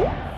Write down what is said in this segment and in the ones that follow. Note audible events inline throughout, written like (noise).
What?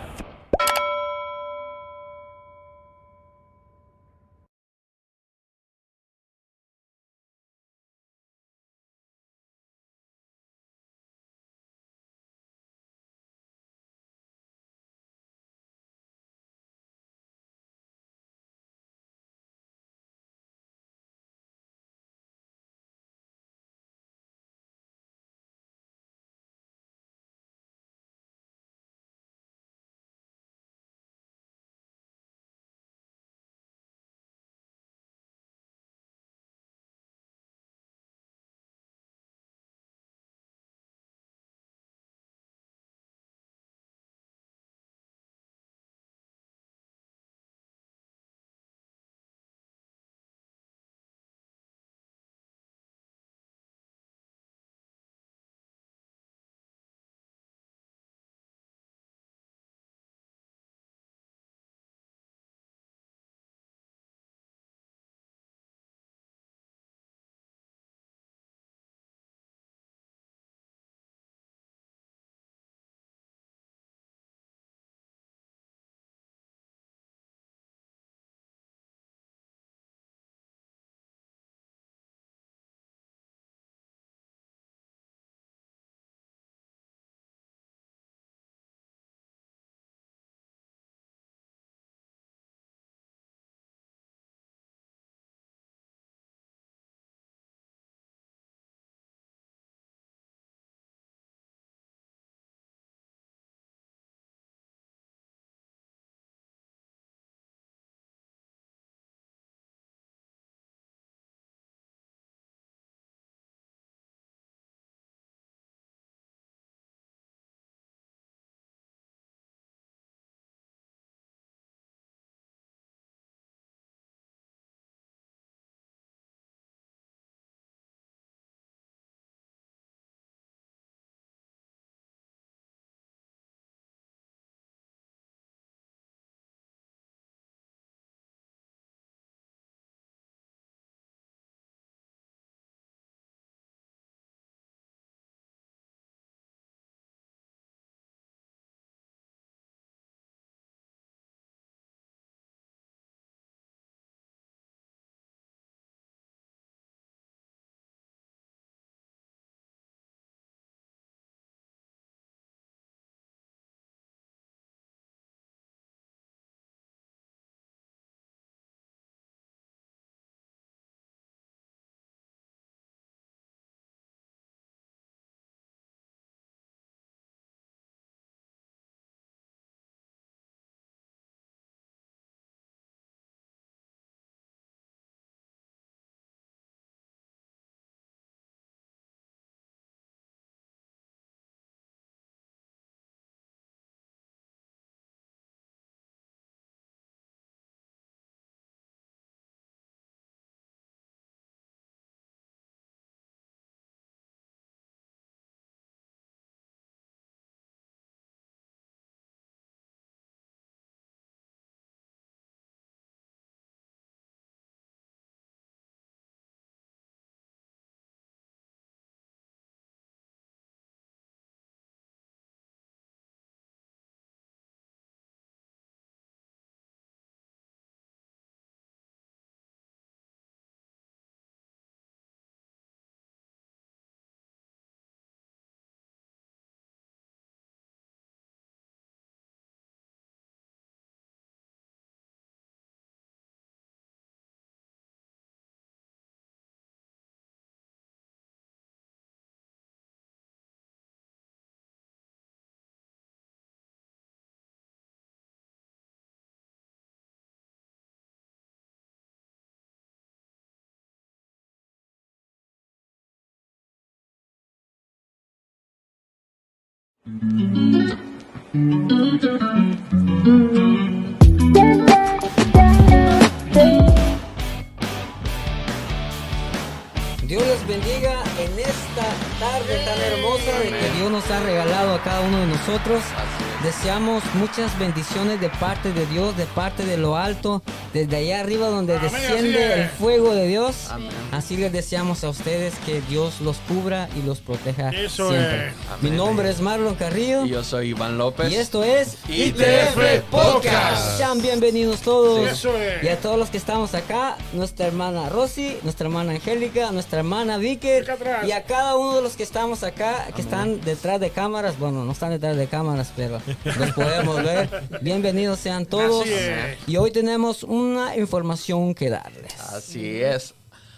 Dios les bendiga en esta tarde tan hermosa de que Dios nos ha regalado a cada uno de nosotros. Deseamos muchas bendiciones de parte de Dios, de parte de lo alto, desde allá arriba donde Amén, desciende es. el fuego de Dios. Amén. Así les deseamos a ustedes que Dios los cubra y los proteja Eso siempre. es. Mi nombre es Marlon Carrillo Y yo soy Iván López. y esto es ITF Podcast. Sean bienvenidos todos. Eso es. Y a todos los que estamos acá, nuestra hermana Rosy, nuestra hermana Angélica, nuestra hermana Vicker y a cada uno de los que estamos acá, que están detrás de cámaras, bueno, no están detrás de cámaras, pero los podemos ver. Bienvenidos sean todos. Y hoy tenemos una información que darles. Así es.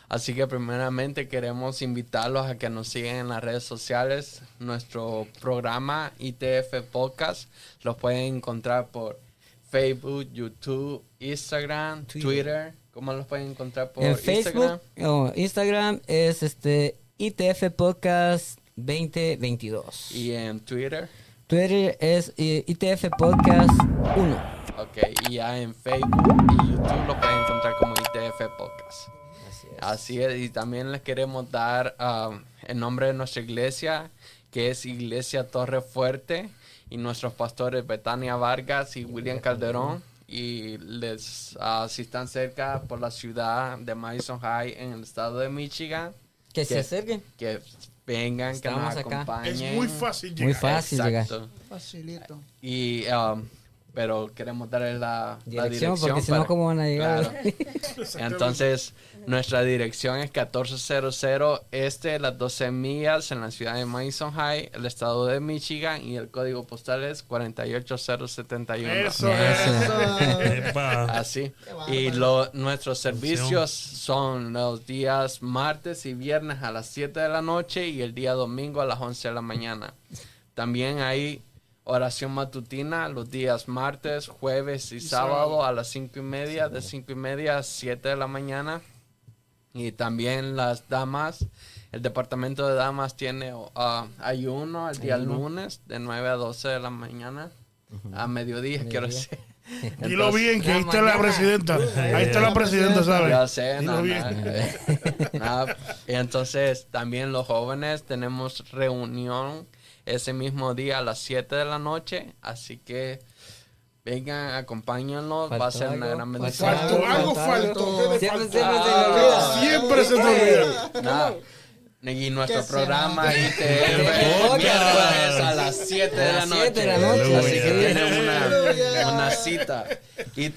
Así que primeramente queremos invitarlos a que nos sigan en las redes sociales. Nuestro programa ITF Podcast los pueden encontrar por Facebook, YouTube, Instagram, Twitter. Twitter. ¿Cómo los pueden encontrar por en Facebook Instagram? o Instagram es este ITF Podcast 2022. Y en Twitter. Twitter es eh, ITF Podcast 1. Ok, y ya en Facebook y YouTube lo pueden encontrar como ITF Podcast. Así es. Así es, y también les queremos dar um, el nombre de nuestra iglesia, que es Iglesia Torre Fuerte, y nuestros pastores Betania Vargas y William Calderón. Y les, ah, si están cerca por la ciudad de Madison High en el estado de Michigan, Que se que- acerquen. que vengan, que nos acá. acompañen. Es muy fácil llegar. Muy fácil llegar. Exacto. Facilito. Y, um, pero queremos darles la la Dirección, porque si no, ¿cómo van a llegar? Claro. (laughs) Entonces, nuestra dirección es 1400 Este, las 12 millas en la ciudad de Madison High, el estado de Michigan, y el código postal es 48071. Eso Eso. Así. Y lo, nuestros servicios son los días martes y viernes a las 7 de la noche y el día domingo a las 11 de la mañana. También hay oración matutina los días martes, jueves y sábado a las 5 y media, de 5 y media a 7 de la mañana. Y también las damas, el departamento de damas tiene ah, ayuno el día lunes de 9 a 12 de la mañana. A mediodía, quiero Mediodía. decir. (laughs) Dilo Entonces- bien, que La ahí está la mañana. presidenta. Ahí está la presidenta, ya ¿sabes? sé, Dilo no, bien. no, (laughs) nada. Y entonces también los jóvenes tenemos reunión ese mismo día a las 7 de la noche, así que vengan, acompáñanos, va a ser una algo, gran bendición. Faltó algo, faltó. Siempre, siempre se Ah, olvida. Siempre se (laughs) te olvida. Nada. Y nuestro programa miércoles a las 7 de la noche. 7 de la noche, Así que tienen una, cita. Y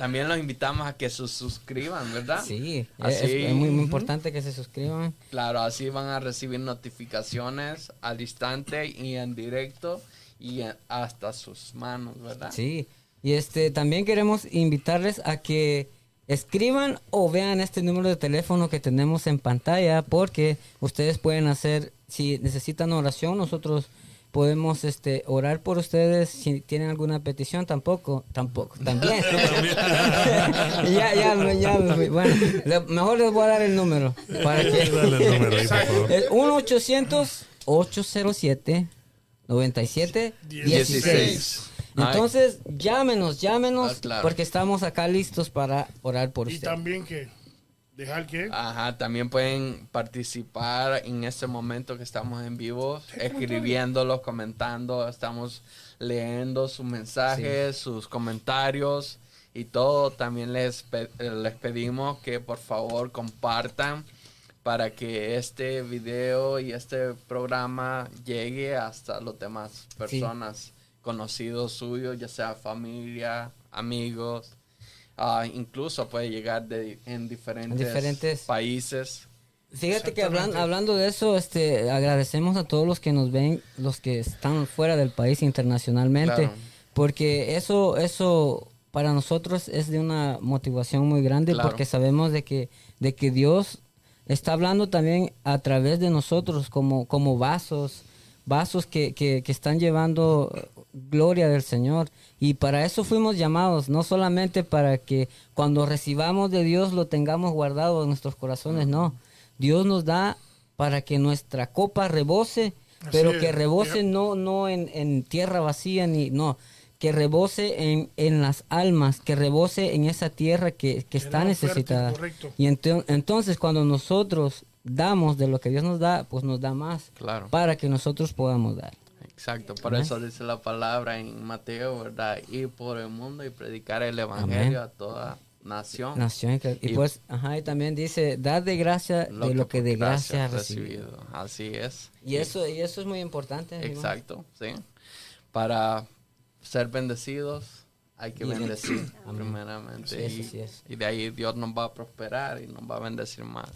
también los invitamos a que se suscriban, ¿verdad? Sí, es, Así. es muy, muy importante que se suscriban. Claro, así van a recibir notificaciones al instante y en directo y en- hasta sus manos, ¿verdad? Sí, y este también queremos invitarles a que escriban o vean este número de teléfono que tenemos en pantalla porque ustedes pueden hacer si necesitan oración, nosotros podemos este orar por ustedes si tienen alguna petición tampoco, tampoco, también. (laughs) (laughs) ya ya me- ya bueno, le- mejor les voy a dar el número para que Dale el número ahí, por favor. es 1 800 807 97 16. 16. Ay, Entonces, llámenos, llámenos, Ah, claro. porque estamos acá listos para orar por Y usted. también que dejar Ajá, también pueden participar en este momento que estamos en vivo, escribiéndolo, comentando, estamos leyendo sus mensajes, sus comentarios y todo. También les, pe- les pedimos que por favor compartan para que este video y este programa llegue hasta las demás personas conocidos suyos, ya sea familia, amigos. Ah, incluso puede llegar de, en diferentes, diferentes- países. Fíjate que hablan- hablando de eso, este, agradecemos a todos los que nos ven, los que están fuera del país internacionalmente, Claro. porque eso, eso para nosotros es de una motivación muy grande, Claro. porque sabemos de que, de que Dios está hablando también a través de nosotros como, como vasos, vasos que, que, que están llevando gloria del Señor. Y para eso fuimos llamados, no solamente para que cuando recibamos de Dios lo tengamos guardado en nuestros corazones, no. Dios nos da para que nuestra copa rebose, Así pero es, que rebose no, no en, en tierra vacía, ni no, que rebose en, en las almas, que rebose en esa tierra que, que está necesitada. Y ento- entonces cuando nosotros damos de lo que Dios nos da, pues nos da más Claro. para que nosotros podamos dar. Exacto, por Amén. eso dice la palabra en Mateo, ¿verdad? Ir por el mundo y predicar el evangelio a toda nación. Nación que- y, Y- pues, ajá, y también dice, dad de gracia de lo que por de gracia has recibido. Así es. Y eso, y eso es muy importante. Exacto, sí. Para ser bendecidos hay que Y- bendecir (clears throat) Amén. primeramente. Es, y, así es. y de ahí Dios nos va a prosperar y nos va a bendecir más.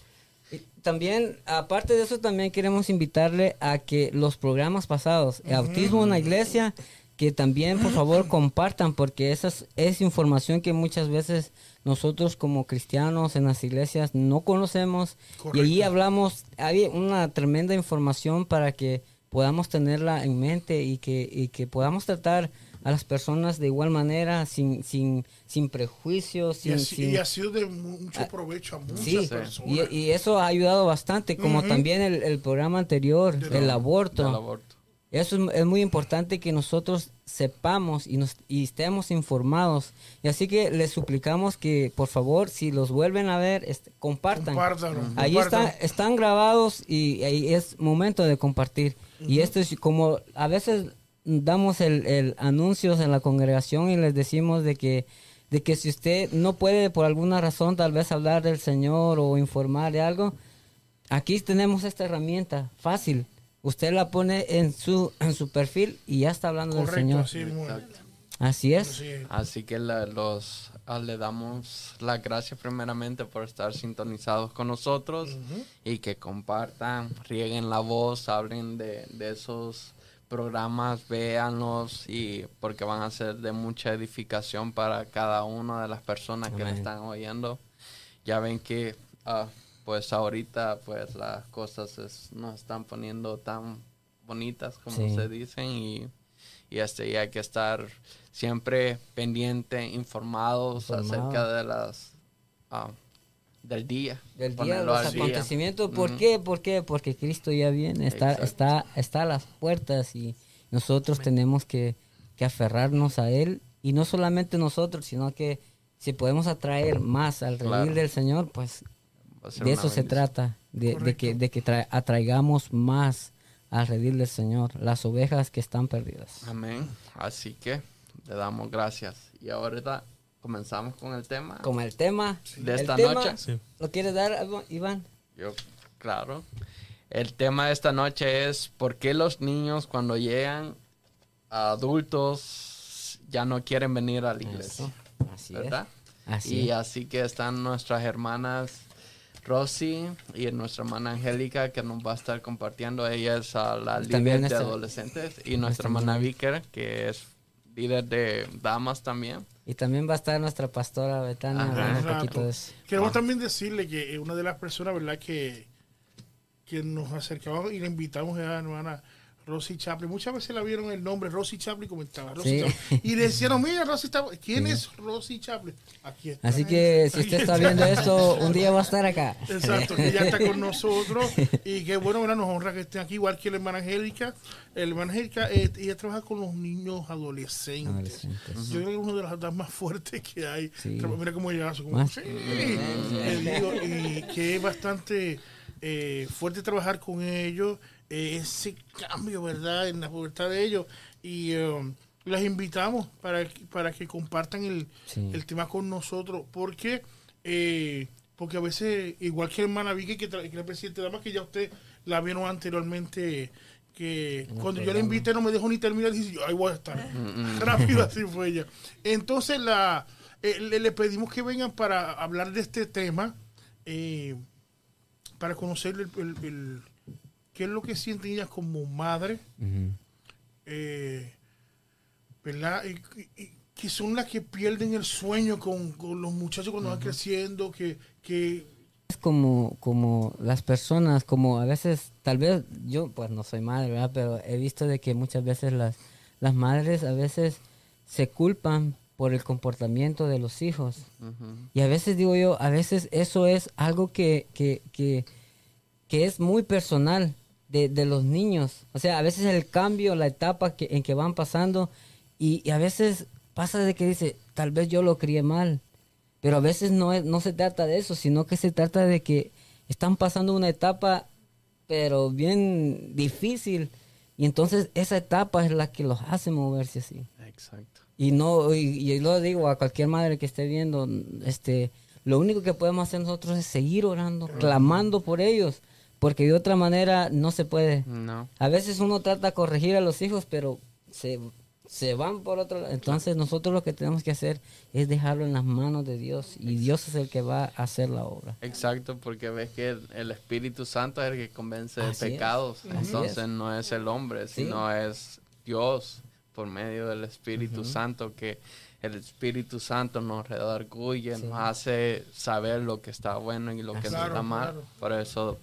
También, aparte de eso, también queremos invitarle a que los programas pasados, el Autismo en la Iglesia, que también por favor (clears throat) compartan, porque esa es, es información que muchas veces nosotros como cristianos en las iglesias no conocemos. Y allí hablamos, hay una tremenda información para que podamos tenerla en mente y que, y que podamos tratar a las personas de igual manera, sin, sin, sin prejuicios, Y sin, ha, sin- y ha sido de mucho Ah, provecho a muchas Sí, personas. y, y eso ha ayudado bastante, como Ujú. también el, el programa anterior, Del el Del aborto. aborto. Eso es, es muy importante que nosotros sepamos y, nos, y estemos informados. Y así que les suplicamos que, por favor, si los vuelven a ver, este, compartan. Compártanlo, Ahí compartan. están, están grabados y ahí es momento de compartir. Y esto es como a veces damos el, el anuncios en la congregación y les decimos de que de que si usted no puede por alguna razón tal vez hablar del Señor o informar de algo, aquí tenemos esta herramienta fácil. Usted la pone en su en su perfil y ya está hablando del Señor. así. Así es. Así que la- los, ah, le damos las gracias primeramente por estar sintonizados con nosotros y que compartan, rieguen la voz, hablen de, de esos programas, véanlos y porque van a ser de mucha edificación para cada una de las personas que Amén. están oyendo. Ya ven que ah, pues ahorita pues las cosas es- nos están poniendo tan bonitas como Sí. se dicen y y este y hay que estar siempre pendiente, informados Informado. acerca de las ah, del día, Del día, ponerlo los al día. acontecimientos. ¿Por qué? ¿Por qué? Porque Cristo ya viene, está, Exacto. está, está a las puertas y nosotros tenemos que, que aferrarnos a Él. Y no solamente nosotros, sino que si podemos atraer más al redil Claro. del Señor, pues de eso se trata, de, de que, de que tra- atraigamos más al redil del Señor, las ovejas que están perdidas. Amén. Así que le damos gracias. Y ahorita comenzamos con el tema. Como el tema De el esta tema, noche. Sí. ¿Lo quieres dar, Iván? Yo, claro. El tema de esta noche es por qué los niños cuando llegan a adultos ya no quieren venir a la iglesia. Eso, así es. ¿Verdad? Así y es. así que están nuestras hermanas Rosy y nuestra hermana Angélica que nos va a estar compartiendo. Ella es ah, la líder También de nuestra- adolescentes y nuestra hermana Vicker que es líder de damas también. Y también va a estar nuestra pastora Betania Ajá. hablando un Exacto. poquito de eso. Queremos también decirle que eh, una de las personas, ¿verdad?, que, que nos acercamos y le invitamos a la hermana Rosy Chaplin. Muchas veces la vieron el nombre Rosy Chaplin, comentaba Rosy Sí. Chaplin. Y le decían, mira, Rosy Chaplin, ¿quién es Rosy Chaplin? Aquí está. Así que si usted está viendo esto, un día va a estar acá. Exacto, que ya está con (laughs) nosotros y que bueno, ¿verdad? nos honra que estén aquí, igual que la hermana Angélica. La hermana Angélica, eh, ella trabaja con los niños adolescentes. Adolescentes. Yo creo que es una de las damas más fuertes que hay. Sí. Mira cómo ella hace, como, digo, y que es bastante eh, fuerte trabajar con ellos, ese cambio, ¿verdad?, en la pubertad de ellos. Y um, las invitamos para, que- para que compartan el, Sí. el tema con nosotros, porque eh, porque a veces, igual que hermana Vicky, que, que la presidente dama, que ya usted la vieron anteriormente, que cuando yo la invité no me dejó ni terminar, dice, yo, ahí voy a estar. (laughs) Rápido (laughs) así fue ella. Entonces la eh, le, le pedimos que vengan para hablar de este tema, eh, para conocer el, el- el- qué es lo que sienten ellas como madre, eh, ¿verdad? Y, y- y que son las que pierden el sueño con, con los muchachos cuando van creciendo, que, que Es como, como las personas, como a veces, tal vez yo, pues no soy madre, ¿verdad? Pero he visto de que muchas veces las, las madres a veces se culpan por el comportamiento de los hijos. Y a veces digo yo, a veces eso es algo que, que, que, que es muy personal de, de los niños. O sea, a veces el cambio, la etapa que, en que van pasando, y, y a veces pasa de que dice, tal vez yo lo crié mal. Pero a veces no, es, no se trata de eso, sino que se trata de que están pasando una etapa, pero bien difícil. Y entonces esa etapa es la que los hace moverse así. Exacto. Y no, y, y lo digo a cualquier madre que esté viendo, este, lo único que podemos hacer nosotros es seguir orando, clamando por ellos, porque de otra manera no se puede. No. A veces uno trata de corregir a los hijos, pero se, se van por otro lado. Entonces nosotros lo que tenemos que hacer es dejarlo en las manos de Dios y Dios es el que va a hacer la obra. Exacto, porque ves que el, el Espíritu Santo es el que convence de Así pecados. Entonces es. no es el hombre, Sí. sino es Dios por medio del Espíritu Santo que el Espíritu Santo nos redarguye, Sí. nos hace saber lo que está bueno y lo que Claro, está mal. claro. Por eso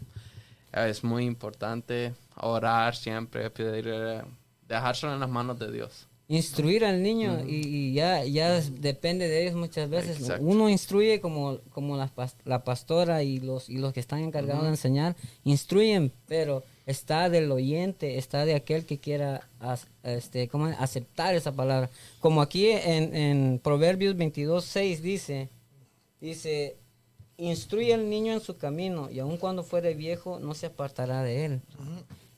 es muy importante orar siempre, pedir, eh, dejárselo en las manos de Dios. Instruir al niño y, y ya, ya es- depende de ellos muchas veces. Exacto. Uno instruye como, como la, la pastora y los, y los que están encargados de enseñar, instruyen, pero está del oyente, está de aquel que quiera as- este, ¿cómo aceptar esa palabra. Como aquí en, en Proverbios 22, 6 dice, dice, instruye al niño en su camino y aun cuando fuere viejo no se apartará de él.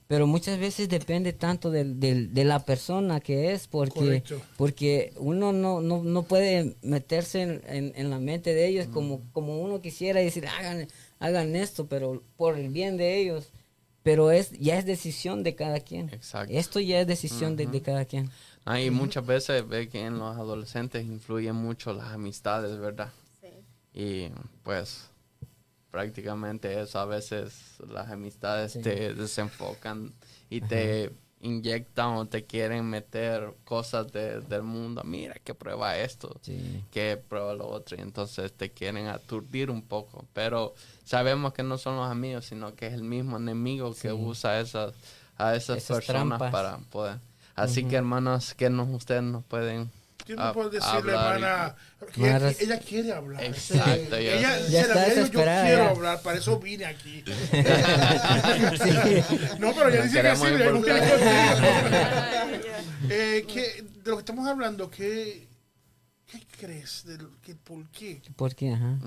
Pero muchas veces depende tanto del, del- de la persona que es, porque, Correcto. porque uno no, no, no puede meterse en, en- en la mente de ellos como, como uno quisiera y decir, hagan, hagan esto, pero por el bien de ellos. Pero es ya es decisión de cada quien. Exacto. Esto ya es decisión de, de cada quien. Ah, y muchas veces ve que en los adolescentes influyen mucho las amistades, ¿verdad? Y pues prácticamente eso a veces las amistades te desenfocan y te inyectan o te quieren meter cosas de- del mundo. Mira que prueba esto, Sí. que prueba lo otro. Y entonces te quieren aturdir un poco. Pero sabemos que no son los amigos, sino que es el mismo enemigo que usa esas, a esas, Esas personas trampas. para poder. Así que hermanos, que nos, ustedes nos pueden... ¿Qué hab- me puede decirle, hermana? Que ella, quiere hablar. Exacto, ya Ella, sé. se Ya la Yo quiero ya. hablar, para eso vine aquí. (laughs) No, pero ella dice que sí, ustedes. (laughs) contigo. Eh, ¿qué- de lo que estamos hablando, ¿qué, qué crees? De lo- que, ¿Por qué? ¿Por qué? Ajá.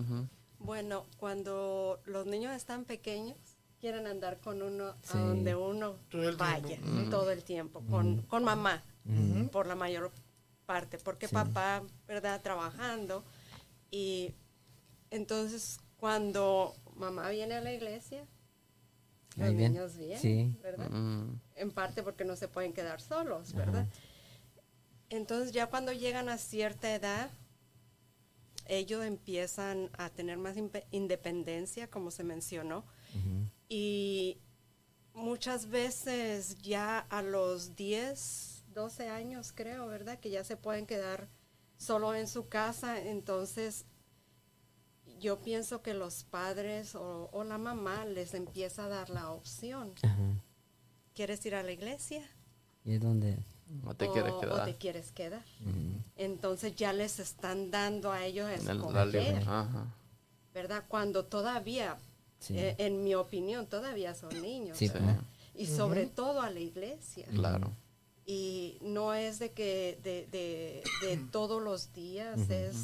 Bueno, cuando los niños están pequeños, quieren andar con uno Sí. a donde uno Todo vaya, tiempo. todo el tiempo, con, con mamá, por la mayor parte, porque papá, ¿verdad?, trabajando. Y entonces, cuando mamá viene a la iglesia, los bien. niños vienen, Sí. ¿verdad? Mm. en parte porque no se pueden quedar solos, ¿verdad? Entonces ya cuando llegan a cierta edad, ellos empiezan a tener más independencia, como se mencionó, y muchas veces ya a los 10, 12 años creo, ¿verdad? Que ya se pueden quedar solo en su casa, entonces yo pienso que los padres o, o la mamá les empieza a dar la opción. Ajá. ¿Quieres ir a la iglesia? Y es donde... ¿O te quieres o, o quedar? te quieres quedar. Entonces ya les están dando a ellos a En el- escoger, Ajá. ¿verdad? Cuando todavía, Sí. eh, en mi opinión, todavía son niños. Sí, pues. Y sobre todo a la iglesia. Claro. Y no es de que de, de, de (clears throat) todos los días, es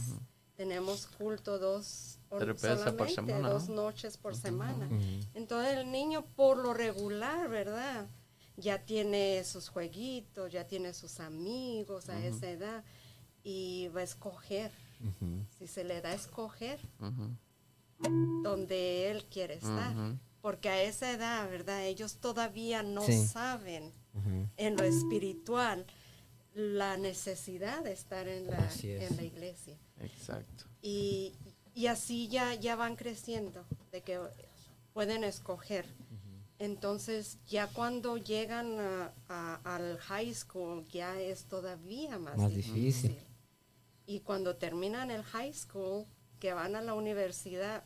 tenemos culto dos por solamente semana, dos ¿no? noches por semana. Entonces el niño por lo regular, ¿verdad? Ya tiene sus jueguitos, ya tiene sus amigos a esa edad y va a escoger. Si se le da a escoger donde él quiere estar. Porque a esa edad, ¿verdad? Ellos todavía no Sí. saben En lo espiritual la necesidad de estar en la, es. en la iglesia. Exacto. Y, y así ya, ya van creciendo, de que pueden escoger. Entonces, ya cuando llegan a- a- al high school, ya es todavía más, Más difícil. difícil. Y cuando terminan el high school, que van a la universidad,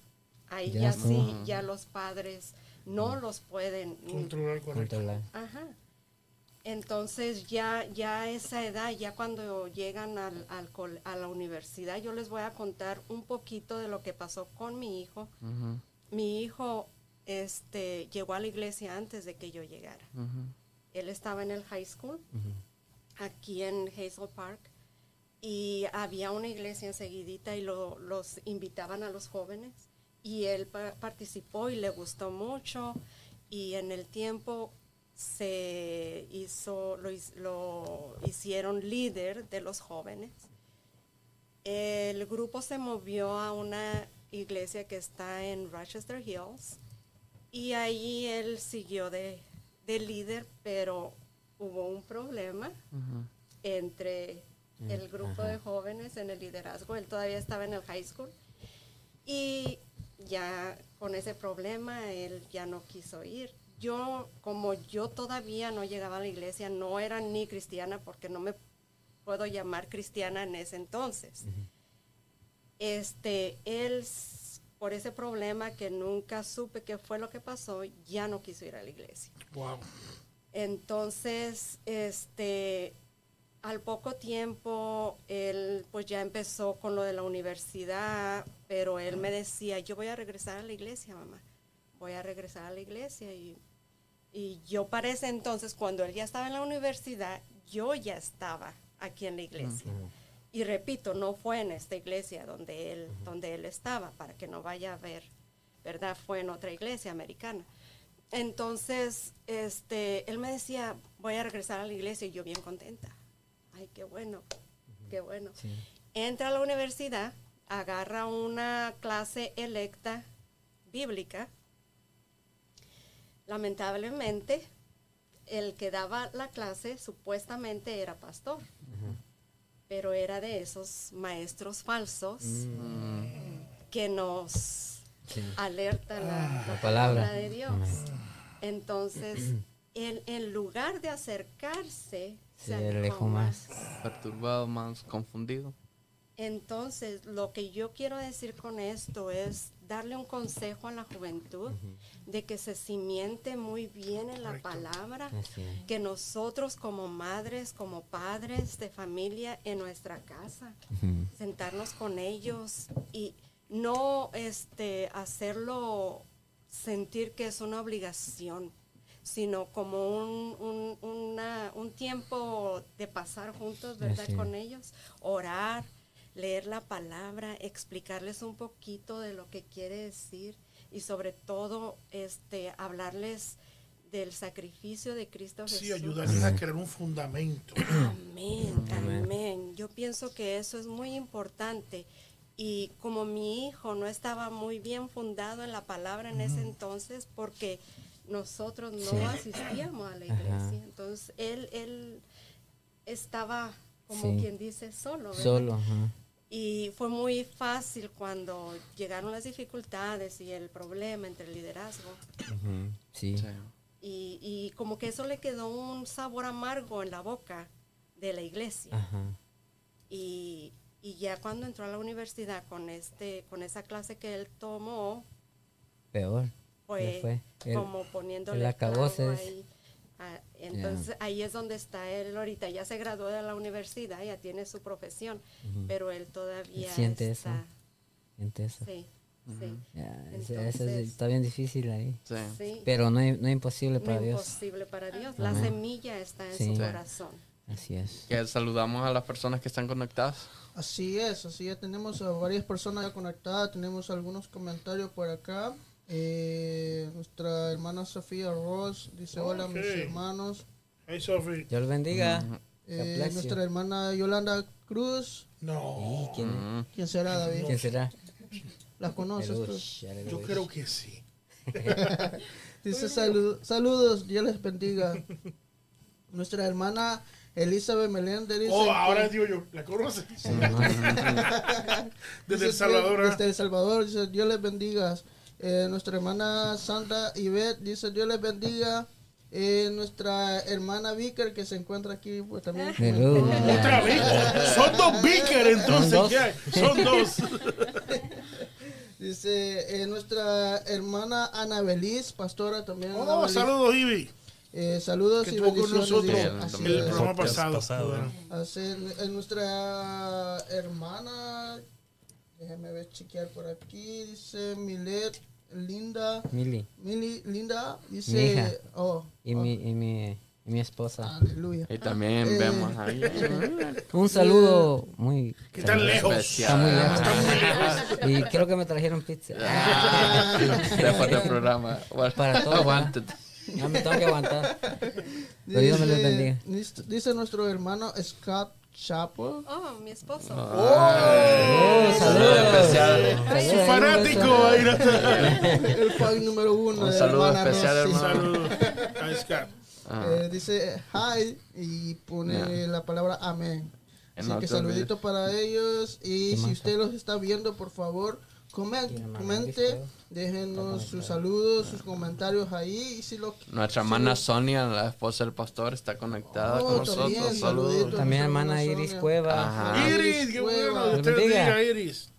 ahí Ya sí, ya los padres no los pueden Controlar correcto. Controlar. Ajá. Entonces ya, ya a esa edad, ya cuando llegan al, a la universidad, yo les voy a contar un poquito de lo que pasó con mi hijo. Mi hijo este, llegó a la iglesia antes de que yo llegara. Él estaba en el high school, aquí en Hazel Park, y había una iglesia enseguidita y lo- los invitaban a los jóvenes. Y él pa- participó y le gustó mucho. Y en el tiempo se hizo, lo, lo hicieron líder de los jóvenes. El grupo se movió a una iglesia que está en Rochester Hills y ahí él siguió de, de líder, pero hubo un problema entre el grupo de jóvenes en el liderazgo. Él todavía estaba en el high school y ya con ese problema él ya no quiso ir. Yo, como yo todavía no llegaba a la iglesia, no era ni cristiana porque no me puedo llamar cristiana en ese entonces. Este, él, por ese problema que nunca supe qué fue lo que pasó, ya no quiso ir a la iglesia. Wow. Entonces, este, al poco tiempo, él pues ya empezó con lo de la universidad, pero él me decía, yo voy a regresar a la iglesia, mamá, voy a regresar a la iglesia. Y, y yo para ese entonces, cuando él ya estaba en la universidad, yo ya estaba aquí en la iglesia. Y repito, no fue en esta iglesia donde él, donde él estaba, para que no vaya a ver, ¿verdad? Fue en otra iglesia americana. Entonces, este, él me decía, voy a regresar a la iglesia y yo bien contenta. Ay, qué bueno, qué bueno. Sí. Entra a la universidad, agarra una clase electa bíblica. Lamentablemente, el que daba la clase supuestamente era pastor, pero era de esos maestros falsos que nos Sí. alerta la, la La palabra. palabra. de Dios. Entonces, (clears throat) él, en lugar de acercarse, Se alejó más. Perturbado, más confundido. Entonces, lo que yo quiero decir con esto es darle un consejo a la juventud de que se cimiente muy bien en la palabra, que nosotros como madres, como padres de familia en nuestra casa, sentarnos con ellos y no este hacerlo sentir que es una obligación, sino como un, un, una- un tiempo de pasar juntos, ¿verdad? Con ellos, orar, leer la palabra, explicarles un poquito de lo que quiere decir y sobre todo este hablarles del sacrificio de Cristo Sí, Jesús. ayudarles a crear un fundamento. Amén, Amén. amén. Yo pienso que eso es muy importante. Y como mi hijo no estaba muy bien fundado en la palabra en ese entonces, porque nosotros no Sí. asistíamos a la Ajá. iglesia, entonces él, él estaba, como Sí. quien dice, solo. ¿verdad? Solo. ajá. Y fue muy fácil cuando llegaron las dificultades y el problema entre el liderazgo. Sí. Sí. Y, y como que eso le quedó un sabor amargo en la boca de la iglesia. Ajá. Y, y ya cuando entró a la universidad con este con esa clase que él tomó, Peor. fue. El- como poniéndole el acabose clavo es- ahí. Ah, entonces ahí es donde está él ahorita. Ya se graduó de la universidad, ya tiene su profesión, pero él todavía Siente eso. está. Siente eso. Sí, sí. Ya, ese- ese es- Entonces- está bien difícil ahí. Sí. sí. Pero no es, no es imposible No para es Dios. imposible para Dios. La Amén. semilla está en Sí. su Sí. corazón. Así es. Que saludamos a las personas que están conectadas. Así es, así es. Tenemos a varias personas ya conectadas, tenemos algunos comentarios por acá. Eh, nuestra hermana Sofía Ross dice hola mis hermanos. Hey, Sophie. Dios los bendiga. Eh, nuestra hermana Yolanda Cruz. No, ¿Y quién, Mm. ¿Quién será David? quién será? ¿La conoces tú? Yo creo que sí. (laughs) Dice "Salu- saludos, Dios les bendiga. Nuestra hermana Elizabeth Meléndez dice Oh, que- ahora digo yo, ¿la conoces? (laughs) Sí, no, Desde El Salvador. ¿ah? Desde El Salvador, dice Dios les bendiga. Eh, nuestra hermana Sandra Ivette dice Dios les bendiga. Eh, nuestra hermana Vicker que se encuentra aquí pues también. Otra. Son dos Beaker entonces. Son dos. ¿qué hay? Son dos. (laughs) Dice eh, nuestra hermana Ana Belis, pastora también. Oh, saludos, Ivy. Eh, saludos Que y estuvo con bendiciones. nosotros. Sí, el programa pasado. pasado. Así nuestra hermana, déjame ver, chequear por aquí, dice Milet, Linda, Mili. Mili, Linda, Mi dice, hija. oh, Y, oh, mi, y, mi, y mi esposa. aleluya. Y también Eh. vemos (laughs) ahí. Un saludo muy. ¿Qué tan lejos? Está muy lejos. Especial. Y creo que me trajeron pizza. Ah, Después del programa. Bueno, Para todos, aguántate. Ya me tengo que aguantar. (laughs) Pero Dios me les bendiga. dice nuestro hermano Scott Chapo. Oh, mi esposo. Oh, Saludos especiales. Su Saludos. fanático. (laughs) el fan número uno. Un de saludo hermana especial, hermano. Eh, dice hi y pone Ya. la palabra amén. Así no que saludito para ellos. Y ¿Qué si usted los está viendo, por favor, comente, déjenos sus saludos, sus comentarios ahí. Y si lo Nuestra hermana Sonia, la esposa del pastor, está conectada Oh, con nosotros. también, Saludos. También hermana Iris. Cueva. Iris, qué bueno. Bendiga, Iris.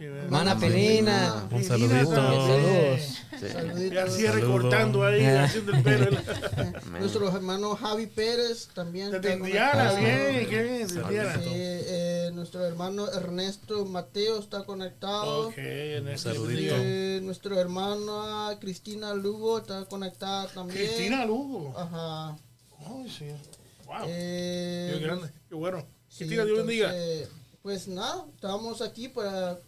Hermana Pelina. Un saludito. Saludos. Sí. Así recortando ahí, Ah. haciendo el pelo. (laughs) Nuestro hermano Javi Pérez también. Desde está Indiana, bien, qué bien, desde Indiana. Sí, eh, nuestro hermano Ernesto Mateo está conectado. Ok, en este saludito. Eh, nuestro hermana Cristina Lugo está conectada también. Cristina Lugo. Ajá. Ay, sí. Wow. Eh, Qué grande, qué bueno. sí, Cristina, Dios bendiga. Pues nada, estamos aquí para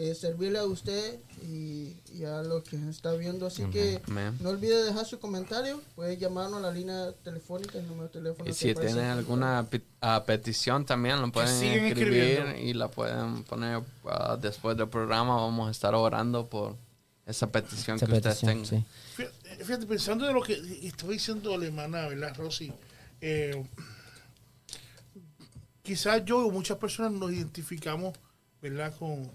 eh, servirle a usted y, y a lo que está viendo. Así que no olvide dejar su comentario. Puede llamarnos a la línea telefónica, el número de teléfono. Y si tienen alguna ah, petición también lo pueden escribir y la pueden poner ah, después del programa. Vamos a estar orando por esa petición Esa que ustedes tengan. sí. Fíjate, fíjate, pensando de lo que estaba diciendo la hermana, ¿verdad, Rosy? Eh, quizás yo o muchas personas nos identificamos, ¿verdad?, con,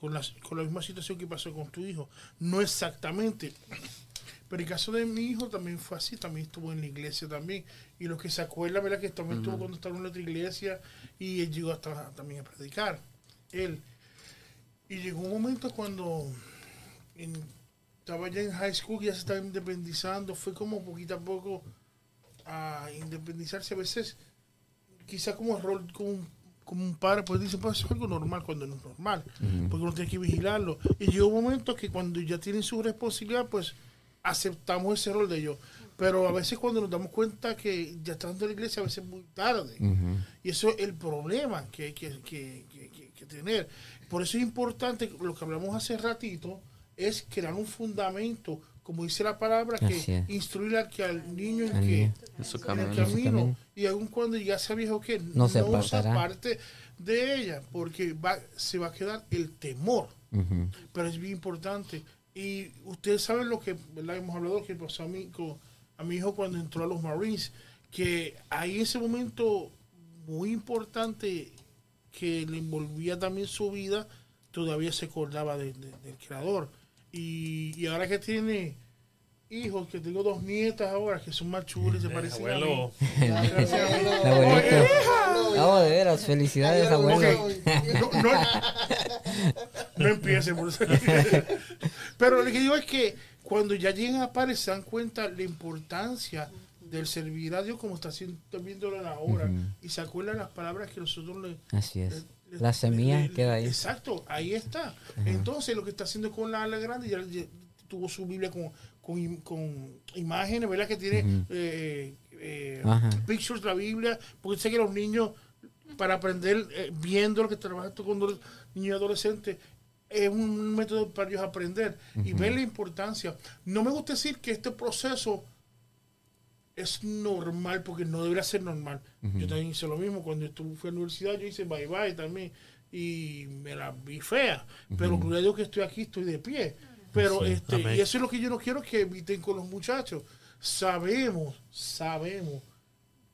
con, la, con la misma situación que pasó con tu hijo. No exactamente. Pero el caso de mi hijo también fue así, también estuvo en la iglesia también. Y lo que se acuerda, ¿verdad?, que también estuvo cuando estaba en la otra iglesia y él llegó hasta también a predicar. Él. Y llegó un momento cuando en- estaba ya en high school, ya se estaba independizando, fue como poquito a poco a independizarse a veces, quizá como rol, como un, como un padre, pues dice, pues es algo normal cuando no es normal, porque uno tiene que vigilarlo. Y llegó un momento que cuando ya tienen su responsabilidad, pues aceptamos ese rol de ellos. Pero a veces cuando nos damos cuenta que ya están en la iglesia, a veces es muy tarde. Y eso es el problema que hay que, que- que- que- que tener. Por eso es importante, lo que hablamos hace ratito, es crear un fundamento, como dice la palabra, que instruir al, que, al niño en, Al que, niño. En su en el camino. camino. camino. Y aun cuando ya sea viejo, que No se usa apartará. parte de ella, porque va, se va a quedar el temor Ujú. pero es bien importante. Y ustedes saben lo que, ¿verdad? Hemos hablado que pasó a mí, con, a mi hijo cuando entró a los Marines, que hay ese momento muy importante que le envolvía también su vida, todavía se acordaba de- de- del creador. Y, y ahora que tiene hijos, que tengo dos nietas ahora, que son más chulas se parecen a mí. (laughs) Abuelo, El abuelito. Oh, de veras, felicidades, abuelo. No, no, no empiecen por eso. (laughs) Pero lo que digo es que cuando ya llegan a padres se dan cuenta la importancia del servir a Dios como está haciendo, viéndolo ahora y se acuerdan las palabras que nosotros le, Así es. le- La semilla le- queda ahí. Exacto, ahí está. Entonces lo que está haciendo con la ala grande ya, ya tuvo su Biblia con, con, con imágenes, ¿verdad? Que tiene eh, eh, pictures de la Biblia, porque sé que los niños para aprender eh, viendo lo que trabaja esto con los niños y adolescentes es un método para ellos aprender y ver la importancia. No me gusta decir que este proceso es normal porque no debería ser normal. Yo también hice lo mismo cuando estuve fui a la universidad, yo hice bye bye también y me la vi fea, pero gloria a Dios que estoy aquí, estoy de pie. Pero este Amén. y eso es lo que yo no quiero que eviten con los muchachos. Sabemos, sabemos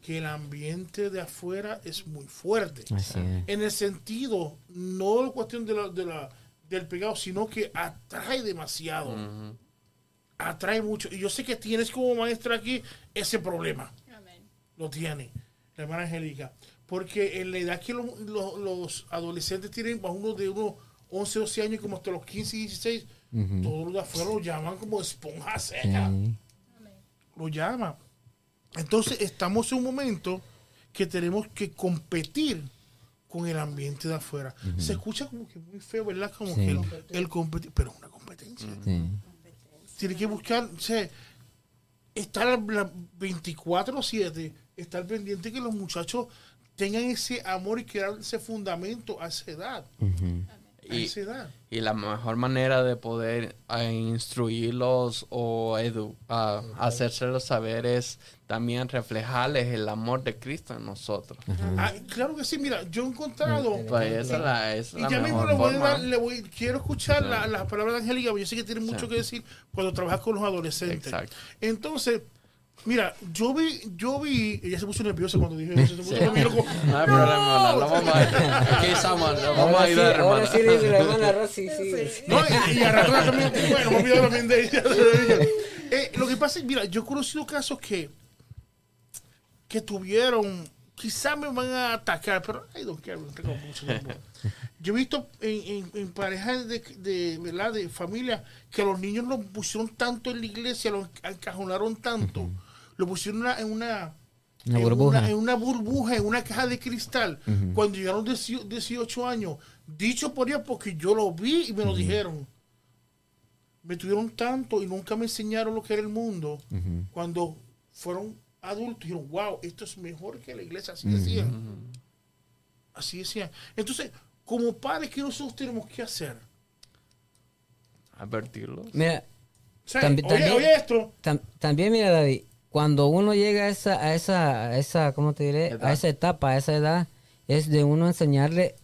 que el ambiente de afuera es muy fuerte. Así es. En el sentido, no cuestión de la, de la, del pegado, sino que atrae demasiado. Ujú. Atrae mucho. Y yo sé que tienes como maestra aquí ese problema. Lo tiene, la hermana Angélica. Porque en la edad que lo- lo- los adolescentes tienen, más uno de unos 11, 12 años, como hasta los 15, 16, todos los de afuera lo llaman como esponja seca lo llama. Entonces estamos en un momento que tenemos que competir con el ambiente de afuera. Se escucha como que muy feo, ¿verdad? Como Sí. que el, el competi- pero es una competencia. Sí. Tiene que buscar, o sea, estar la 24-7, estar pendiente que los muchachos tengan ese amor y crear ese fundamento a esa edad. Y, la mejor manera de poder eh, instruirlos o edu ah, hacérselos saber es también reflejarles el amor de Cristo en nosotros. Ah, claro que sí, mira, yo he encontrado... Pues esa es la, esa es Y la ya mismo le voy a forma. dar, le voy, quiero escuchar la- las palabras de Angélica, porque yo sé que tiene mucho que decir cuando trabajas con los adolescentes. Exacto. Entonces, mira, yo vi, yo vi, ella se puso nerviosa cuando dije eso, se puso Sí. nerviosa como, No hay problema, no, lo vamos a Aquí estamos, lo vamos a Ahora sí, ayudar, ahora hermano. sí dice la hermana Rosy, sí. No, y, y a rato también, bueno, me olvidé también de ella. Eh, lo que pasa es, mira, yo he conocido casos que, que tuvieron, quizás me van a atacar, pero I don't care, no tengo mucho tiempo. Yo he visto en, en, en parejas de, de, ¿verdad? de familia que los niños los pusieron tanto en la iglesia, los encajonaron tanto, lo pusieron en una, en una Una en burbuja. una- en una burbuja, en una caja de cristal, cuando llegaron 18 18 años, dicho por ellos porque yo lo vi y me lo dijeron. Me tuvieron tanto y nunca me enseñaron lo que era el mundo. Cuando fueron adultos, dijeron, wow, esto es mejor que la iglesia. Así decían. Así decían. Entonces, como padres, ¿qué nosotros tenemos que hacer? Advertirlos. Mira, También- oye, también- oye esto. tam- también mira David, cuando uno llega a esa, a esa, a esa, ¿cómo te diré? Edad. A esa etapa, a esa edad, es de uno enseñarle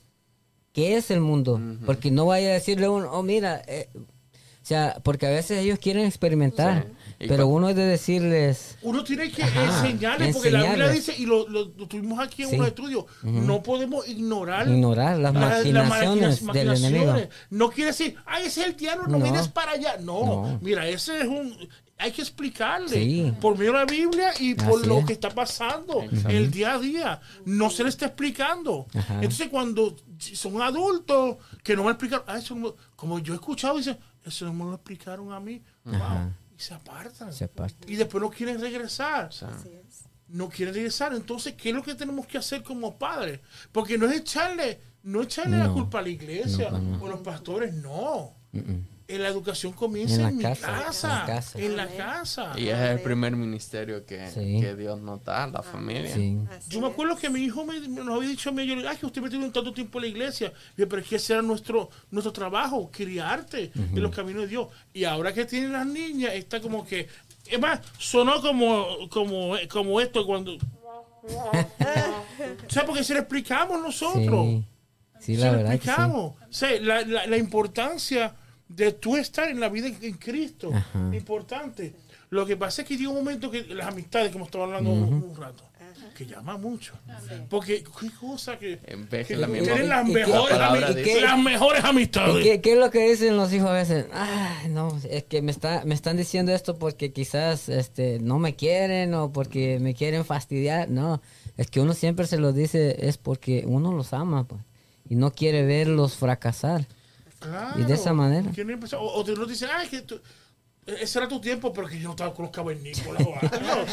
qué es el mundo. Porque no vaya a decirle a uno, oh mira, eh", o sea, porque a veces ellos quieren experimentar, Sí. Pero uno es de decirles, Uno tiene que Ajá, enseñarles, porque la Biblia dice, y lo, lo- lo tuvimos aquí en Sí. un estudio, no podemos ignorar ignorar las la- las maquinaciones maquina- del enemigo. No quiere decir, ay, ese es el diablo, no, No. mires para allá. No, No. mira, ese es un... Hay que explicarle Sí. por medio de la Biblia y por Así lo es. que está pasando en el día a día. No se le está explicando. Ajá. Entonces, cuando son adultos que no me explican, ah, eso no- como yo he escuchado, dicen, eso no me lo explicaron a mí. Wow. Y se apartan. Se aparta. Y después no quieren regresar Así es. no quieren regresar. Entonces, ¿qué es lo que tenemos que hacer como padres? Porque no es echarle, no echarle la culpa a la iglesia No, no. o a los pastores, no. Mm, mm. En la educación comienza En mi casa, casa, en la casa. en la Amén. casa. Y es el primer ministerio que, Sí. que Dios nos da, la familia. Sí. Así Yo me acuerdo que mi hijo me, me nos había dicho a mí, yo le digo, ay, que usted me tiene tanto tiempo en la iglesia. Y yo, pero es que ese era nuestro, nuestro trabajo, criarte en los caminos de Dios. Y ahora que tiene las niñas, está como que, es más, sonó como, como, como esto cuando... (laughs) o sea, porque se lo explicamos nosotros. Sí, sí, se la lo verdad que sí. explicamos. O sea, la, la- la importancia de tú estar en la vida en, en Cristo. Ajá. Importante. Lo que pasa es que llega un momento que las amistades, como estaba hablando un, un rato, que llama mucho. Porque qué cosa que, que la tienen las mejores, la las mejores ¿Y amistades. qué, qué es lo que dicen los hijos a veces? Ay, no, es que me, está, me están diciendo esto porque quizás este, no me quieren o porque me quieren fastidiar. No, es que uno siempre se lo dice es porque uno los ama pues, y no quiere verlos fracasar. Claro. y de esa manera. O, o te nos dicen, ay, que tú- ese era tu tiempo, pero que yo no estaba con los cavernícolas o algo.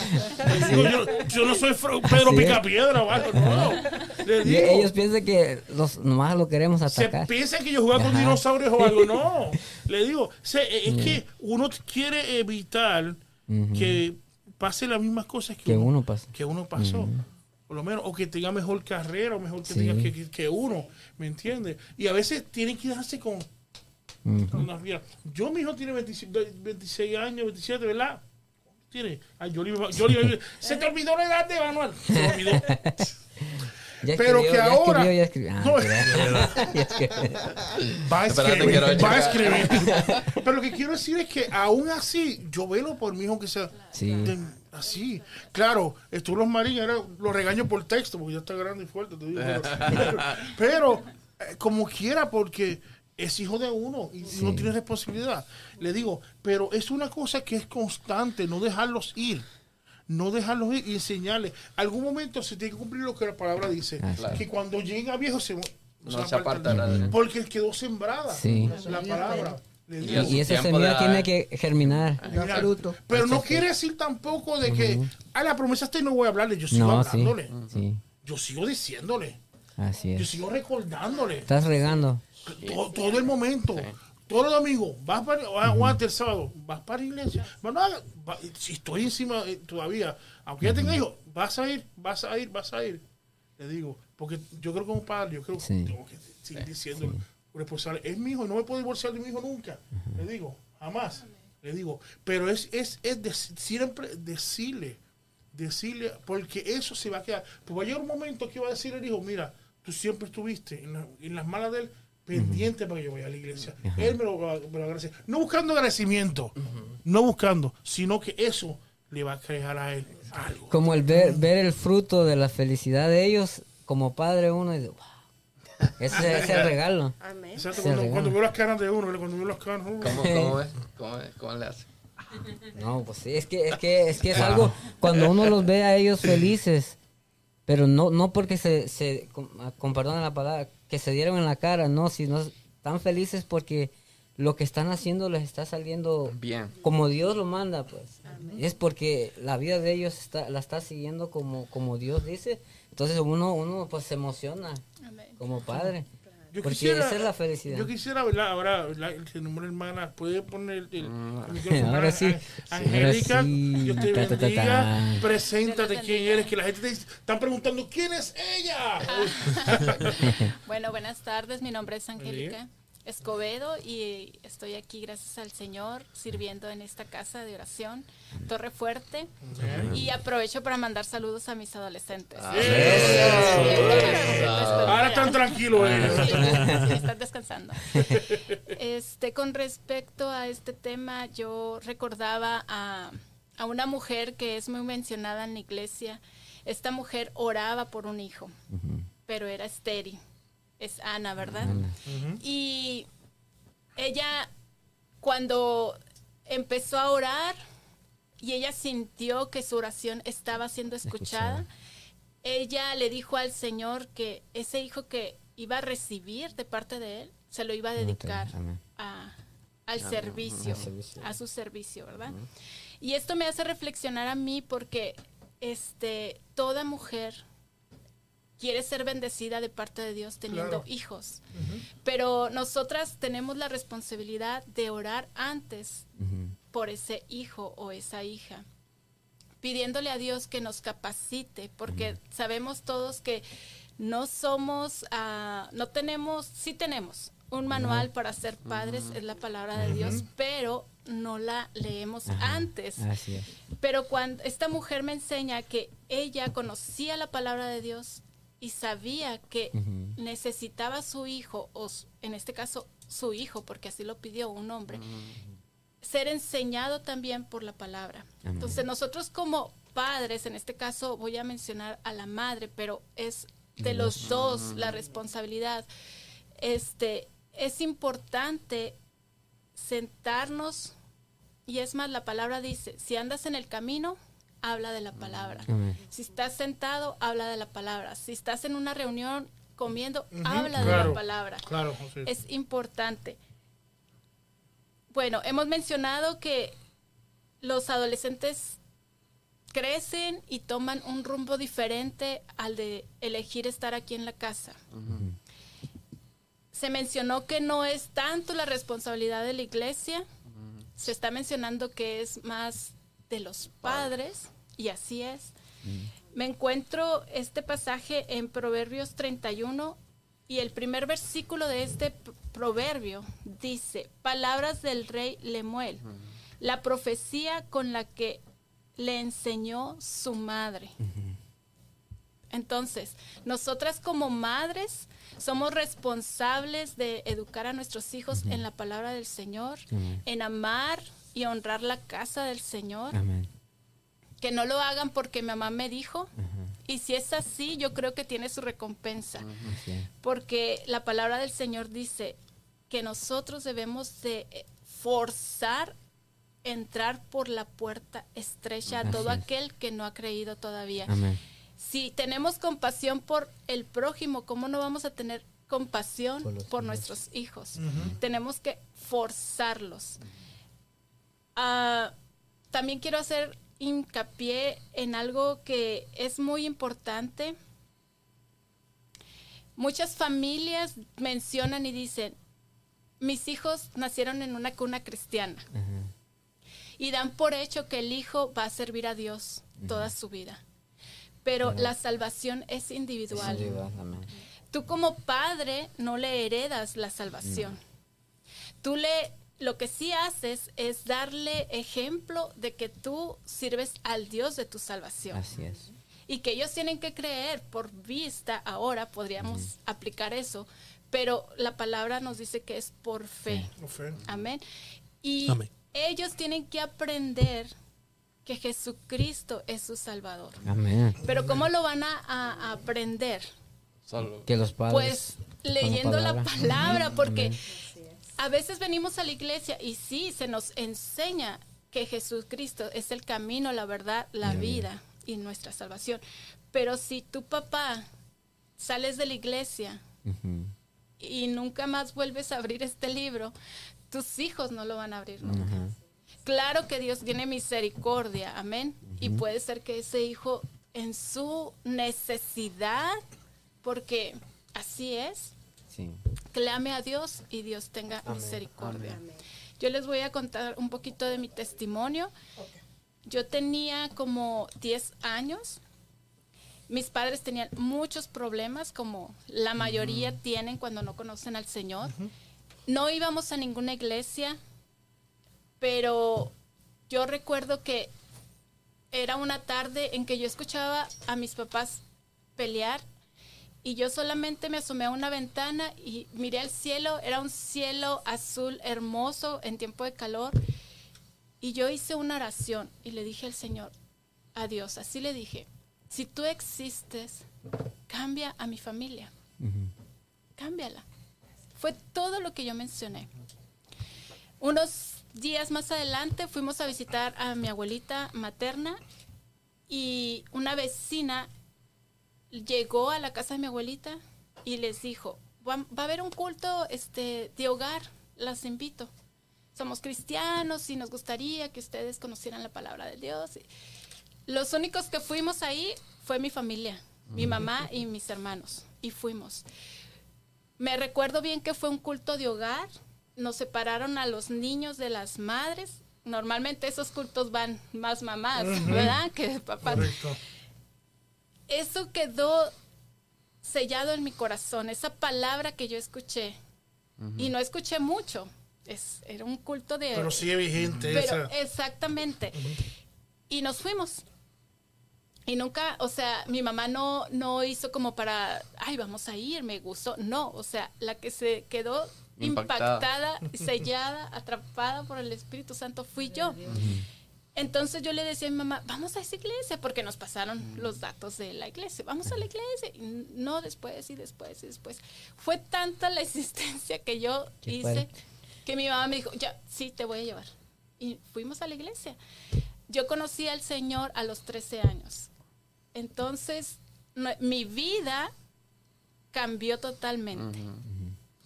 Yo, yo no soy Pedro Así. Picapiedra o algo, no. (laughs) Les Y digo, ellos piensan que los, nomás lo queremos se atacar. piensa que yo jugaba con dinosaurios o algo, no. (laughs) Le digo, se- es que uno quiere evitar que pase las mismas cosas que, Que uno pasa. que uno pasó. Por lo menos, o que tenga mejor carrera, o mejor que Sí. tenga que, que- que uno, ¿me entiendes? Y a veces tienen que darse con, las vidas. Yo, mi hijo tiene 26, 26 años, 27, ¿verdad? Tiene. Ay, yo, le yo le se te olvidó la edad de Manuel. Se me olvidó. (laughs) Ya Pero escribió, que ya ahora- escribió, ya escribió. Ah, No. que (laughs) ya escribió. Va a escribir. Va a escribir. Pero lo que quiero decir es que aún así, yo velo por mi hijo que sea Sí. de- así. Claro, estuvo los Marín, era, lo regaño por texto, porque ya está grande y fuerte, te digo. Pero, (laughs) pero, eh, como quiera, porque es hijo de uno y uno tiene responsabilidad. Le digo, pero es una cosa que es constante, no dejarlos ir. No dejarlos ir y enseñarles. Algún momento se tiene que cumplir lo que la palabra dice. Ah, claro. Que cuando lleguen a viejo se, No se él. Porque quedó sembrada Sí. la palabra. Y Y esa semilla tiene que germinar. Da Mira, fruto. Pero no quiere decir tampoco de que a la promesa este no voy a hablarle, yo sigo No, sí. hablándole. Sí, Yo sigo diciéndole. así Yo es. sigo recordándole. Estás regando. To- todo, el momento. Todos los domingos, vas para, aguante el sábado, vas para la iglesia. Bueno, va- si estoy encima eh, todavía, aunque ya tenga hijos, vas a ir, vas a ir, vas a ir. Le digo, porque yo creo que como padre, yo creo que Sí. tengo que seguir diciendo responsable. Es mi hijo, no me puedo divorciar de mi hijo nunca. Le digo, jamás. Le digo, pero es, es, es dec- siempre decirle, decirle, porque eso se va a quedar. Pues va a llegar un momento que va a decir el hijo, mira, tú siempre estuviste en, la- en las malas de él, pendiente para que yo vaya a la iglesia. Él me lo, va- me lo agradece. No buscando agradecimiento, no buscando, sino que eso le va a crear a él algo. Como el ver, ver el fruto de la felicidad de ellos, como padre uno, y wow. Ese es el regalo. Amén. Exacto, cuando, regala. cuando veo las caras de uno, cuando veo las caras, uh, ¿Cómo, cómo es? ¿Cómo, es? ¿Cómo le hace? No, pues sí, es que es, que, es, que es algo, cuando uno los ve a ellos felices, pero no no porque se, se con, ah, con perdón de la palabra, que se dieron en la cara, no, sino están felices porque lo que están haciendo les está saliendo Bien. como Dios lo manda, pues. Es porque la vida de ellos está, la está siguiendo como, como Dios dice. Entonces uno, uno pues se emociona Amén. como padre. Yo porque quisiera, esa es la felicidad. Yo quisiera, ¿verdad? Ahora, que nombre hermana, puede poner el, el Mm. (laughs) micrófono? Ahora sí. An- Angélica, sí. Dios te Ta, ta, ta, bendiga. ta. Preséntate quién bendiga. eres, que la gente te dice- están preguntando quién es ella. (laughs) Bueno, buenas tardes. Mi nombre es Angélica Escobedo y estoy aquí gracias al Señor sirviendo en esta casa de oración, Torre Fuerte. Y aprovecho para mandar saludos a mis adolescentes. Ahora están tranquilos Sí, ellos. sí, están descansando. Este, con respecto a este tema, yo recordaba a, a una mujer que es muy mencionada en la iglesia. Esta mujer oraba por un hijo, pero era estéril. Es Ana, ¿verdad? Y ella, cuando empezó a orar y ella sintió que su oración estaba siendo escuchada, Escuchada. ella le dijo al Señor que ese hijo que iba a recibir de parte de él, se lo iba a dedicar a- al servicio, Al servicio. a su servicio, ¿verdad? Y esto me hace reflexionar a mí porque este, toda mujer quiere ser bendecida de parte de Dios teniendo Claro. hijos. Pero nosotras tenemos la responsabilidad de orar antes por ese hijo o esa hija, pidiéndole a Dios que nos capacite, porque sabemos todos que no somos, ah, no tenemos, sí tenemos un manual para ser padres, es la palabra de Dios, pero no la leemos Ajá. antes. Así es. Pero cuando esta mujer me enseña que ella conocía la palabra de Dios y sabía que necesitaba a su hijo, o en este caso su hijo, porque así lo pidió un hombre, ser enseñado también por la palabra. Amén. Entonces nosotros como padres, en este caso voy a mencionar a la madre, pero es de los dos la responsabilidad. Este es importante sentarnos y es más la palabra dice, si andas en el camino, habla de la palabra. Amén. Si estás sentado, habla de la palabra. Si estás en una reunión comiendo, habla de la palabra. Claro, José. Es importante. Bueno, hemos mencionado que los adolescentes crecen y toman un rumbo diferente al de elegir estar aquí en la casa. Se mencionó que no es tanto la responsabilidad de la iglesia, se está mencionando que es más de los padres, y así es. Me encuentro este pasaje en Proverbios 31 y el primer versículo de este proverbio dice, palabras del rey Lemuel, la profecía con la que le enseñó su madre. Entonces, nosotras como madres somos responsables de educar a nuestros hijos en la palabra del Señor, en amar y honrar la casa del Señor Amén. Que no lo hagan porque mi mamá me dijo. Y si es así, yo creo que tiene su recompensa. Porque la palabra del Señor dice que nosotros debemos de eh, forzar entrar por la puerta estrecha a todo aquel que no ha creído todavía. Amén. Si tenemos compasión por el prójimo, ¿cómo no vamos a tener compasión Por por, los hijos. nuestros hijos? Tenemos que forzarlos. Ah, también quiero hacer hincapié en algo que es muy importante. Muchas familias mencionan y dicen, mis hijos nacieron en una cuna cristiana y dan por hecho que el hijo va a servir a Dios toda su vida. Pero la salvación es individual. Duda, amén. tú como padre no le heredas la salvación. Tú le, lo que sí haces es darle ejemplo de que tú sirves al Dios de tu salvación. Así es. Y que ellos tienen que creer por vista, ahora podríamos aplicar eso, pero la palabra nos dice que es por fe. Amén. Y Amén. ellos tienen que aprender que Jesucristo es su Salvador. Amén. Pero ¿cómo lo van a, a- aprender? Solo. Que los padres. Pues leyendo la palabra. palabra, porque Amén. A veces venimos a la iglesia y sí, se nos enseña que Jesucristo es el camino, la verdad, la vida y nuestra salvación. Pero si tu papá sales de la iglesia y nunca más vuelves a abrir este libro, tus hijos no lo van a abrir nunca. Claro que Dios tiene misericordia, amén. Y puede ser que ese hijo en su necesidad, porque así es, Sí. Clame a Dios y Dios tenga misericordia. Yo les voy a contar un poquito de mi testimonio. Yo tenía como 10 años. Mis padres tenían muchos problemas, como la mayoría tienen cuando no conocen al Señor. No íbamos a ninguna iglesia, pero yo recuerdo que era una tarde en que yo escuchaba a mis papás pelear y yo solamente me asomé a una ventana y miré al cielo, era un cielo azul hermoso en tiempo de calor y yo hice una oración y le dije al Señor, a Dios, así le dije, si tú existes, cambia a mi familia, cámbiala. Fue todo lo que yo mencioné. Unos días más adelante fuimos a visitar a mi abuelita materna y una vecina llegó a la casa de mi abuelita y les dijo, va, va a haber un culto este, de hogar, las invito. Somos cristianos y nos gustaría que ustedes conocieran la palabra de Dios. Los únicos que fuimos ahí fue mi familia, mi mamá y mis hermanos, y fuimos. Me recuerdo bien que fue un culto de hogar, nos separaron a los niños de las madres. Normalmente esos cultos van más mamás, ¿verdad? Que papás Correcto. Eso quedó sellado en mi corazón, esa palabra que yo escuché. Y no escuché mucho. Es, era un culto de... Pero sigue vigente Pero esa. exactamente. Y nos fuimos. Y nunca, o sea, mi mamá no, no hizo como para, ay, vamos a ir, me gustó. No, o sea, la que se quedó Impactada. impactada, (laughs) sellada, atrapada por el Espíritu Santo fui yo. Entonces yo le decía a mi mamá, vamos a esa iglesia, porque nos pasaron los datos de la iglesia, vamos a la iglesia. Y no después y después y después. Fue tanta la (laughs) insistencia que yo Qué hice fuerte. que mi mamá me dijo, ya, sí, te voy a llevar. Y fuimos a la iglesia. Yo conocí al Señor a los 13 años. Entonces, no- mi vida cambió totalmente.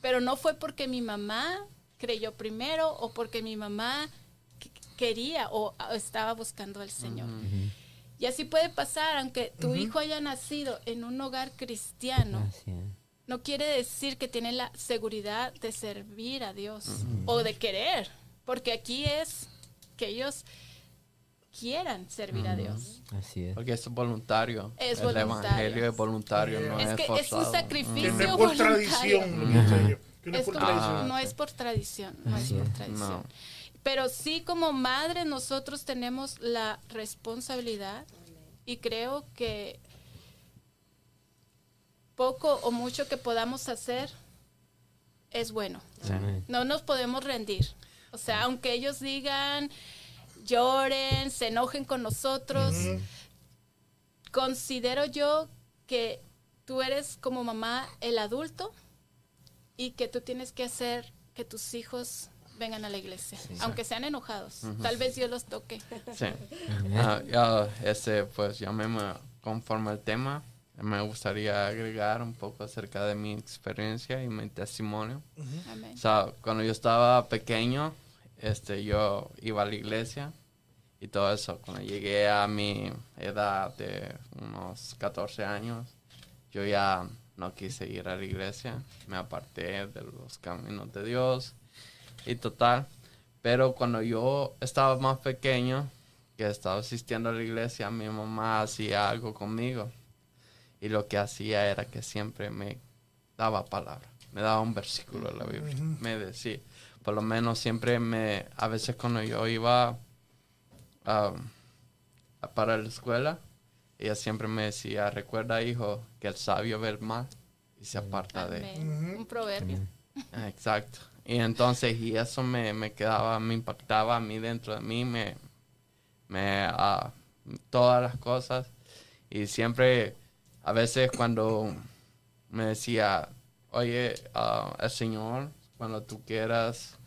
Pero no fue porque mi mamá creyó primero o porque mi mamá quería o estaba buscando al Señor. Y así puede pasar, aunque tu hijo haya nacido en un hogar cristiano, es. no quiere decir que tiene la seguridad de servir a Dios o de querer, porque aquí es que ellos quieran servir a Dios. Así es. Porque es voluntario. Es el voluntario. evangelio es voluntario, no Es es, que es forzado. un Que sacrificio no es por voluntario. tradición. que no es Es por tradición. no es por tradición, no es por es. tradición. No. Pero sí como madre nosotros tenemos la responsabilidad y creo que poco o mucho que podamos hacer es bueno. No nos podemos rendir. O sea, aunque ellos digan, lloren, se enojen con nosotros, considero yo que tú eres como mamá el adulto y que tú tienes que hacer que tus hijos vengan a la iglesia, aunque sean enojados. Tal vez Dios los toque. Sí. Ah, ya, este, pues ya me, me- conforme al tema, me gustaría agregar un poco acerca de mi experiencia y mi testimonio. Amén. O sea, cuando yo estaba pequeño, este, yo iba a la iglesia y todo eso. Cuando llegué a mi edad de unos 14 años, yo ya no quise ir a la iglesia. Me aparté de los caminos de Dios y total. Pero cuando yo estaba más pequeño, que estaba asistiendo a la iglesia, mi mamá hacía algo conmigo. Y lo que hacía era que siempre me daba palabra, me daba un versículo de la Biblia, me decía, por lo menos siempre me, a veces cuando yo iba um, a- para la escuela, ella siempre me decía, recuerda hijo, que el sabio ve el mal y se aparta de él. Un proverbio. Exacto. Y entonces, y eso me, me quedaba, me impactaba a mí dentro de mí, me, me, ah, todas las cosas. Y siempre, a veces cuando me decía, oye, ah, el Señor, cuando tú quieras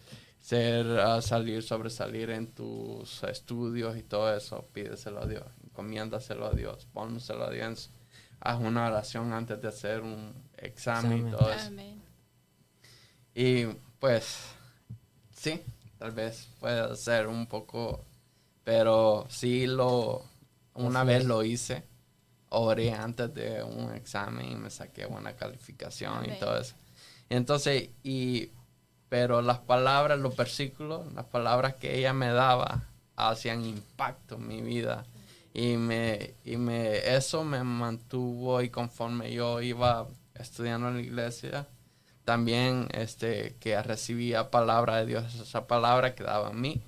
ser, ah, salir, sobresalir en tus estudios y todo eso, pídeselo a Dios, encomiéndaselo a Dios, pónselo a Dios. Haz una oración antes de hacer un examen y Examen. todo eso. Amén. Y pues, sí, tal vez pueda ser un poco, pero sí lo, una vez lo hice, oré antes de un examen y me saqué buena calificación y todo eso. Entonces, y, pero las palabras, los versículos, las palabras que ella me daba hacían impacto en mi vida. Y me, y me, eso me mantuvo y conforme yo iba estudiando en la iglesia, también este, que recibía palabra de Dios, esa palabra quedaba en mí.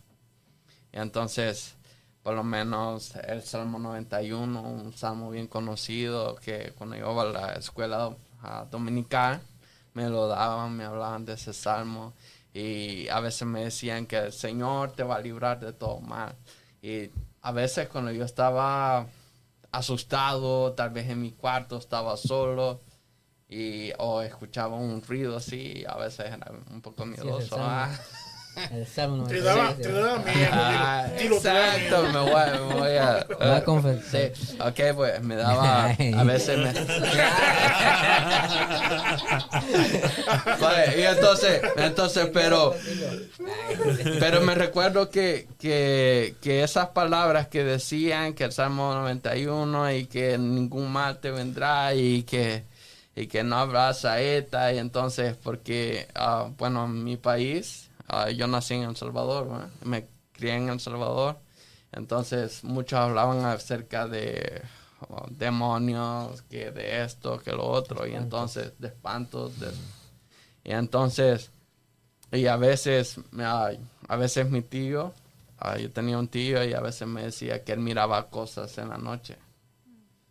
Y entonces, por lo menos el Salmo 91, un salmo bien conocido, que cuando yo iba a la escuela dominical, me lo daban, me hablaban de ese salmo. Y a veces me decían que el Señor te va a librar de todo mal. Y a veces cuando yo estaba asustado, tal vez en mi cuarto estaba solo, y o escuchaba un ruido así, a veces era un poco miedoso. salmo. ah. El Salmo Te 96, daba, te daba miedo. Ah, exacto, me voy, me voy a... A (laughs) confesar. Sí, ok, pues me daba, a (laughs) veces me... (laughs) Vale, y entonces, entonces, pero, pero me recuerdo que, que, que esas palabras que decían que el Salmo 91 y que ningún mal te vendrá y que, y que no habrá saeta y entonces porque, ah, bueno, en mi país, ah, yo nací en El Salvador, ¿verdad? me crié en El Salvador, entonces muchos hablaban acerca de oh, demonios, que de esto, que lo otro, y entonces de espantos, de, y entonces, y a veces, ay, a veces mi tío, yo tenía un tío y a veces me decía que él miraba cosas en la noche.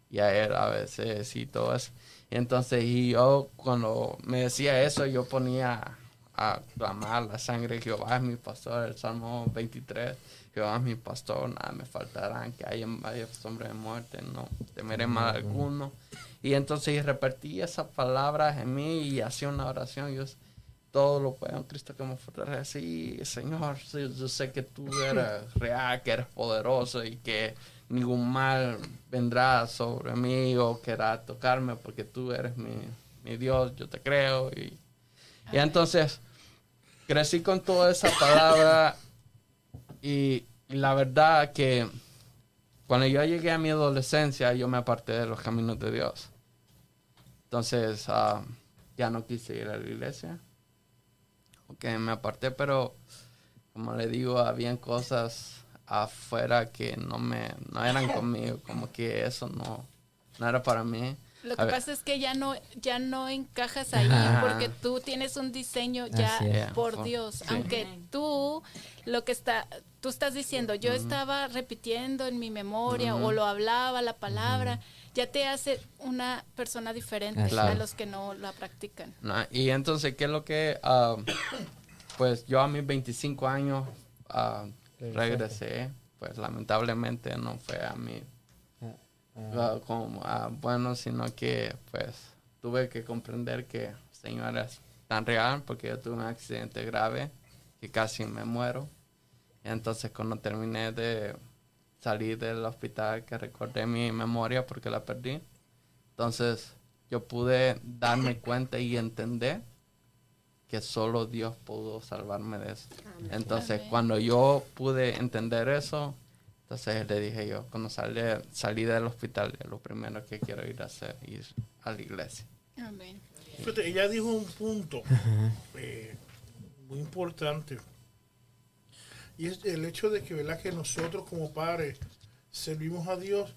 Y a él a veces y todo eso. Entonces, y yo cuando me decía eso, yo ponía a clamar la sangre de Jehová es mi pastor, el Salmo 23. Jehová es mi pastor, nada me faltarán, que haya varios sombras de muerte, no temeré mal alguno. Y entonces repetía esas palabras en mí y hacía una oración. Yo todo lo puedo en Cristo que me fortalece. Sí, Señor, sí, yo sé que tú eres (laughs) real, que eres poderoso y que ningún mal vendrá sobre mí o querrá tocarme porque tú eres mi, mi Dios, yo te creo. Y, y entonces crecí con toda esa palabra y, y la verdad que cuando yo llegué a mi adolescencia yo me aparté de los caminos de Dios. Entonces ah, ya no quise ir a la iglesia. Ok, me aparté, pero como le digo, habían cosas afuera que no me no eran (laughs) conmigo, como que eso no, no era para mí. Lo A que pasa es que ya no, ya no encajas ahí Ajá. porque tú tienes un diseño ya por Dios. sí. Aunque tú lo que está, tú estás diciendo, yo estaba repitiendo en mi memoria o lo hablaba la palabra, ya te hace una persona diferente Así a los que no la practican. ¿no? Y entonces, ¿qué es lo que... ah, pues yo a mis 25 años ah, regresé, pues lamentablemente no fue a mí ah, como ah, bueno, sino que pues tuve que comprender que Señor es tan real porque yo tuve un accidente grave que casi me muero. Y entonces cuando terminé de salir del hospital, que recordé mi memoria porque la perdí, entonces yo pude darme cuenta y entender que solo Dios pudo salvarme de eso. Entonces, Amén. cuando yo pude entender eso, entonces le dije yo, cuando salí, salí del hospital, lo primero que quiero ir a hacer es ir a la iglesia. Amén. Fíjate, ella dijo un punto (laughs) eh, muy importante. Y es el hecho de que, ¿verdad? que nosotros como padres servimos a Dios.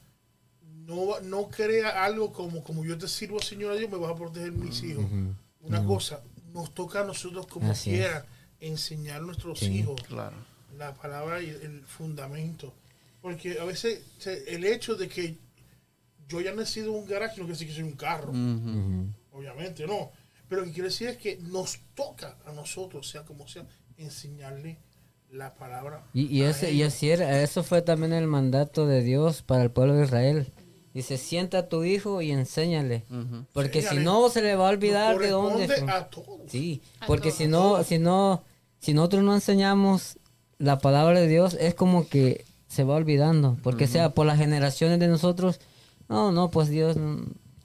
No, no crea algo como, como yo te sirvo, Señor, a Dios, me vas a proteger mis hijos. una cosa, nos toca a nosotros como Así es. quiera enseñar a nuestros Sí. hijos Claro. la palabra y el fundamento. Porque a veces el hecho de que yo haya nacido en un garaje no quiere decir que soy un carro. Obviamente no. Pero lo que quiere decir es que nos toca a nosotros, sea como sea, enseñarle la palabra. Y, y, ese, y así era, eso fue también el mandato de Dios para el pueblo de Israel. Dice, sienta a tu hijo y enséñale. Porque si no, se le va a olvidar de dónde a todos. Sí, A porque todos. si no, si no, si nosotros no enseñamos la palabra de Dios, es como que se va olvidando. Porque sea por las generaciones de nosotros, no, no, pues Dios,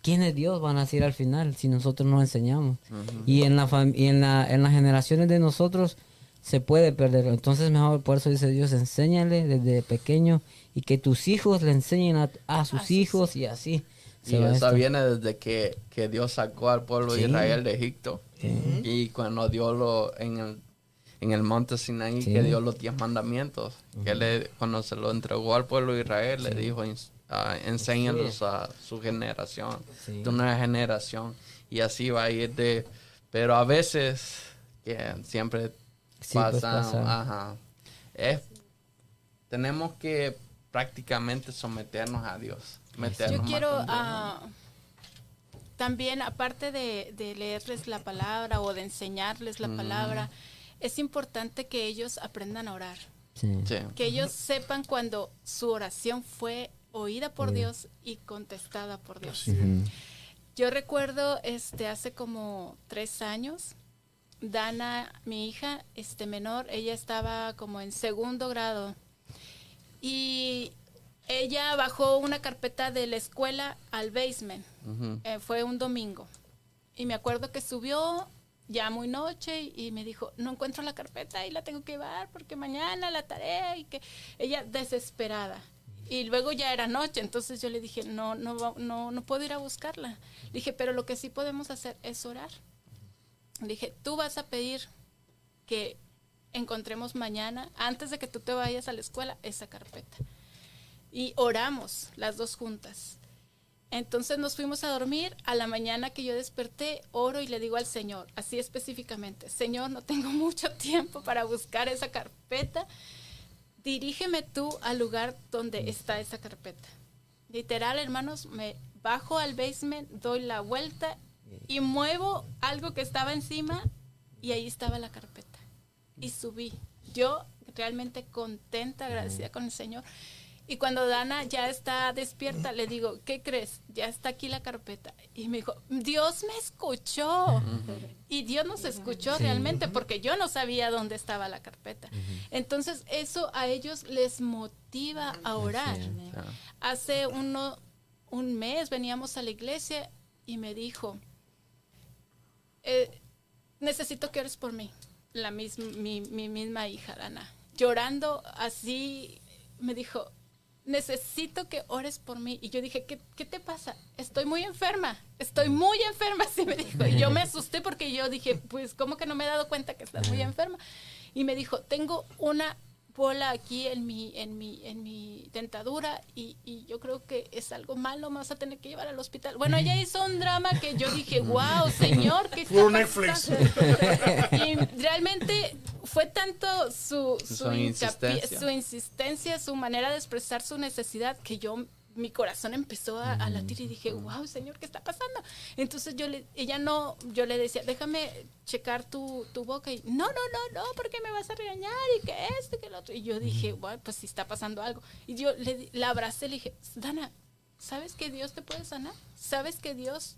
¿quién es Dios? Van a decir al final si nosotros no enseñamos. Y en la y en la, en las generaciones de nosotros se puede perder. Entonces mejor, por eso dice Dios, enséñale desde pequeño y que tus hijos le enseñen a, a sus hijos y así. Se viene desde que, que Dios sacó al pueblo de. Israel de Egipto. Y cuando Dios lo en el, en el monte Sinaí, Sí. que dio los diez mandamientos, que le, cuando se lo entregó al pueblo de Israel, le dijo, "Ens- ah, enséñalos a su generación, Sí. tu nueva generación. Y así va a ir de... Pero a veces, que siempre Sí, pues, pasa, pasa. ajá, es, tenemos que prácticamente someternos a Dios. meternos Yo quiero ah, también, aparte de, de leerles la palabra o de enseñarles la palabra, es importante que ellos aprendan a orar. Sí. Sí. Que ellos sepan cuando su oración fue oída por Dios y contestada por Dios. Yo recuerdo este hace como tres años, Dana, mi hija, este menor, ella estaba como en segundo grado y ella bajó una carpeta de la escuela al basement. Eh, fue un domingo. Y me acuerdo que subió ya muy noche y, y me dijo, no encuentro la carpeta y la tengo que llevar porque mañana la tarea y que ella desesperada. Y luego ya era noche, entonces yo le dije, no, no, no, no puedo ir a buscarla. Le dije, pero lo que sí podemos hacer es orar. Dije, tú vas a pedir que encontremos mañana, antes de que tú te vayas a la escuela, esa carpeta. Y oramos las dos juntas. Entonces nos fuimos a dormir. A la mañana que yo desperté, oro y le digo al Señor, así específicamente, Señor, no tengo (laughs) mucho tiempo para buscar esa carpeta. Dirígeme tú al lugar donde está esa carpeta. Literal, hermanos, me bajo al basement, doy la vuelta y muevo algo que estaba encima y ahí estaba la carpeta. Y subí. Yo realmente contenta, agradecida con el Señor. Y cuando Dana ya está despierta, le digo, ¿qué crees? Ya está aquí la carpeta. Y me dijo, Dios me escuchó. Y Dios nos escuchó realmente porque yo no sabía dónde estaba la carpeta. Entonces eso a ellos les motiva a orar. Hace uno, un mes veníamos a la iglesia y me dijo, eh, necesito que ores por mí. La misma, mi, mi misma hija, Dana. Llorando así, me dijo, necesito que ores por mí. Y yo dije, ¿qué, qué te pasa? Estoy muy enferma, estoy muy enferma, (laughs) así me dijo. Y yo me (laughs) asusté porque yo dije, pues, ¿cómo que no me he dado cuenta que estás muy enferma? Y me dijo, tengo una bola aquí en mi, en mi, en mi dentadura y, y yo creo que es algo malo, me vas a tener que llevar al hospital. Bueno, ella hizo un drama que yo dije, (laughs) wow, señor, ¿qué Netflix. pasando?" (laughs) Y realmente fue tanto su, su, Su insistencia. su insistencia, su manera de expresar su necesidad, que yo mi corazón empezó a, a latir y dije, wow, señor, ¿qué está pasando? Entonces yo le, ella no, yo le decía, déjame checar tu, tu boca y no, no, no, no, porque me vas a regañar y que esto y que lo otro. Y yo dije, bueno, pues si está pasando algo. Y yo le, la abracé y le dije, Dana, ¿sabes que Dios te puede sanar? ¿Sabes que Dios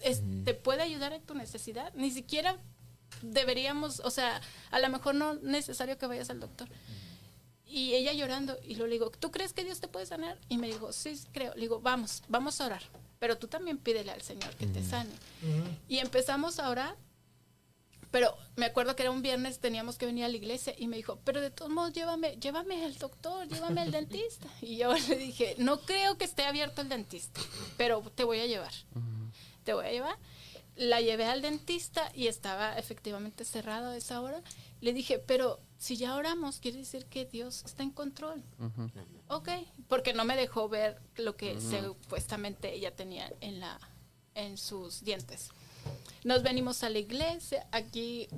es- te puede ayudar en tu necesidad? Ni siquiera deberíamos, o sea, a lo mejor no es necesario que vayas al doctor. Y ella llorando, y luego le digo, ¿tú crees que Dios te puede sanar? Y me dijo, sí, creo. Le digo, vamos, vamos a orar. Pero tú también pídele al Señor que te sane. Y empezamos a orar. Pero me acuerdo que era un viernes, teníamos que venir a la iglesia y me dijo, pero de todos modos llévame, llévame al doctor, llévame al dentista. (laughs) Y yo le dije, no creo que esté abierto el dentista, pero te voy a llevar. Te voy a llevar. La llevé al dentista y estaba efectivamente cerrado a esa hora. Le dije, pero si ya oramos, quiere decir que Dios está en control. Ok, porque no me dejó ver lo que supuestamente ella tenía en, la, en sus dientes. Nos venimos a la iglesia, aquí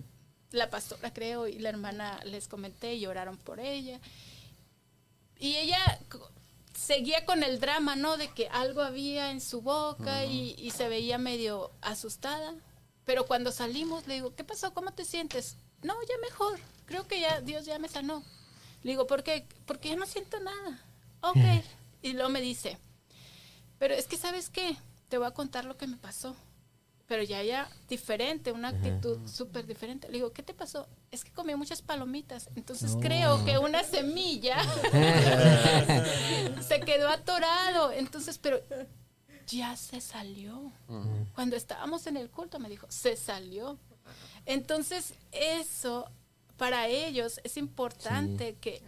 la pastora creo y la hermana les comenté y oraron por ella. Y ella seguía con el drama, ¿no? De que algo había en su boca y, y, se veía medio asustada. Pero cuando salimos, le digo, ¿qué pasó? ¿Cómo te sientes? No, ya mejor. Creo que ya Dios ya me sanó. Le digo, ¿por qué? Porque ya no siento nada. Ok. Y luego me dice, pero es que sabes qué, te voy a contar lo que me pasó. Pero ya ya diferente, una actitud súper diferente. Le digo, ¿qué te pasó? Es que comí muchas palomitas. Entonces creo que una semilla (laughs) se quedó atorado. Entonces, pero ya se salió. Cuando estábamos en el culto me dijo, se salió. Entonces, eso para ellos es importante que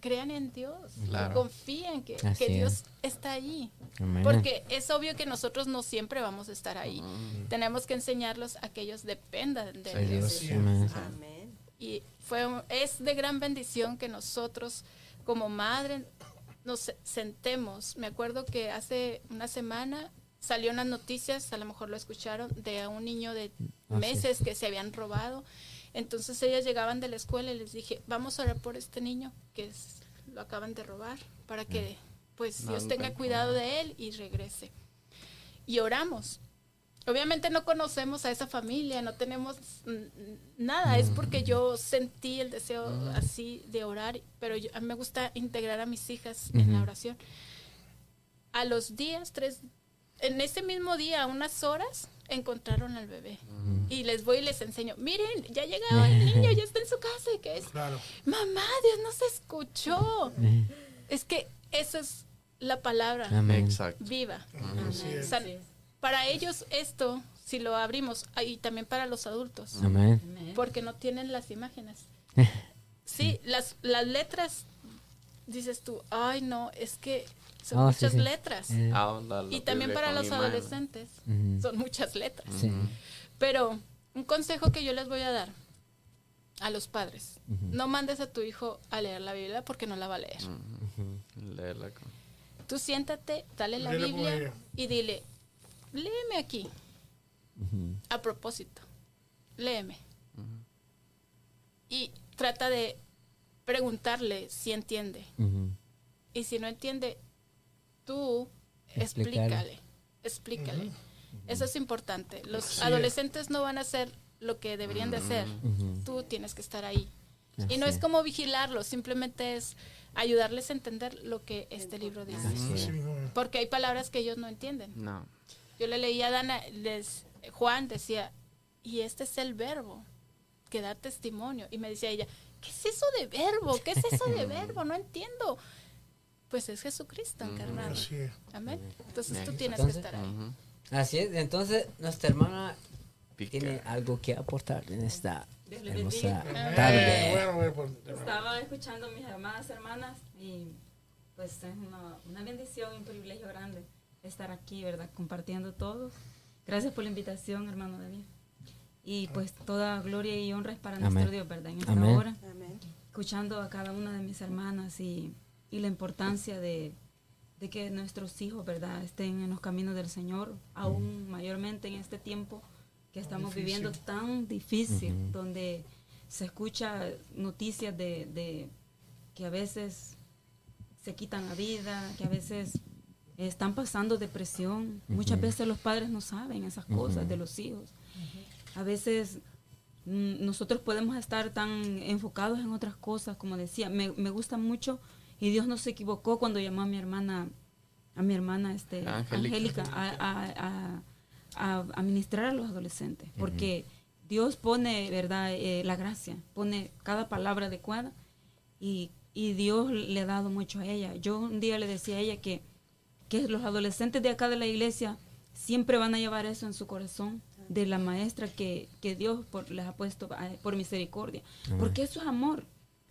crean en Dios, confíen que, que Dios está ahí. Porque es obvio que nosotros no siempre vamos a estar ahí. Tenemos que enseñarlos a que ellos dependan de Dios. Amén. Y fue, es de gran bendición que nosotros como madre nos sentemos. Me acuerdo que hace una semana salió unas noticias, a lo mejor lo escucharon, de un niño de ah, meses que se habían robado. Entonces ellas llegaban de la escuela y les dije, vamos a orar por este niño que lo acaban de robar, para que pues Dios tenga cuidado de él y regrese. Y oramos. Obviamente no conocemos a esa familia, no tenemos nada, es porque yo sentí el deseo así de orar, pero a mí me gusta integrar a mis hijas en la oración. A los días, tres, en ese mismo día, unas horas, encontraron al bebé. Y les voy y les enseño, miren, ya llegó el (laughs) niño, ya está en su casa. ¿Y qué es? Mamá, Dios no se escuchó. es que esa es la palabra viva. para ellos esto, si lo abrimos, y también para los adultos, porque no tienen las imágenes. (laughs) Sí, las, las letras, dices tú, ay no, es que son oh, muchas letras. Eh. Ah, y también para los adolescentes son muchas letras. Pero un consejo que yo les voy a dar a los padres, no mandes a tu hijo a leer la Biblia porque no la va a leer. Tú siéntate, dale la Biblia y dile, léeme aquí. A propósito, léeme. Y trata de preguntarle si entiende. Y si no entiende, tú explícale, explícale. Eso es importante. Los adolescentes no van a hacer lo que deberían de hacer. Tú tienes que estar ahí. y no es como vigilarlos, simplemente es ayudarles a entender lo que este libro dice. Porque hay palabras que ellos no entienden. No. Yo le leía a Dana, les, Juan decía, y este es el verbo que da testimonio. Y me decía ella, ¿qué es eso de verbo? ¿Qué es eso de (laughs) verbo? No entiendo pues es Jesucristo encarnado. Amén. Entonces tú tienes que estar ahí. Así es. Entonces nuestra hermana tiene algo que aportar en esta hermosa tarde. Pues, Estaba escuchando a mis hermanas, hermanas y pues es una, una bendición y un privilegio grande estar aquí, ¿verdad? Compartiendo todos. Gracias por la invitación, hermano David. Y pues toda gloria y honra es para nuestro Dios, ¿verdad? En esta hora. Escuchando a cada una de mis hermanas y y la importancia de, que nuestros hijos, ¿verdad?, estén en los caminos del Señor, aún mayormente en este tiempo que estamos viviendo tan difícil, donde se escucha noticias de, que a veces se quitan la vida, que a veces están pasando depresión. Muchas veces los padres no saben esas cosas de los hijos. A veces mm, nosotros podemos estar tan enfocados en otras cosas, como decía, me, me gusta mucho y Dios no se equivocó cuando llamó a mi hermana, a mi hermana este, Angélica, a, a, ministrar a los adolescentes. Porque Dios pone, ¿verdad?, eh, la gracia, pone cada palabra adecuada y, y, Dios le ha dado mucho a ella. Yo un día le decía a ella que, que los adolescentes de acá de la iglesia siempre van a llevar eso en su corazón de la maestra que, que Dios les ha puesto eh, por misericordia. Porque eso es amor.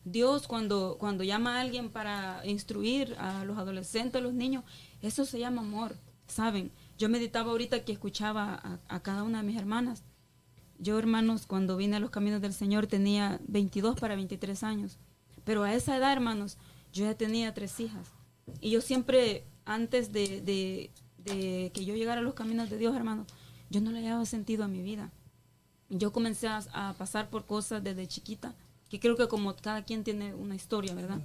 Dios cuando, cuando llama a alguien para instruir a los adolescentes, a los niños, eso se llama amor, ¿saben? Yo meditaba ahorita que escuchaba a, cada una de mis hermanas. Yo, hermanos, cuando vine a los caminos del Señor tenía 22 para 23 años. Pero a esa edad, hermanos, yo ya tenía tres hijas. Y yo siempre, antes de, de, que yo llegara a los caminos de Dios, hermanos, yo no le había sentido a mi vida. yo comencé a pasar por cosas desde chiquita, que creo que como cada quien tiene una historia, ¿verdad?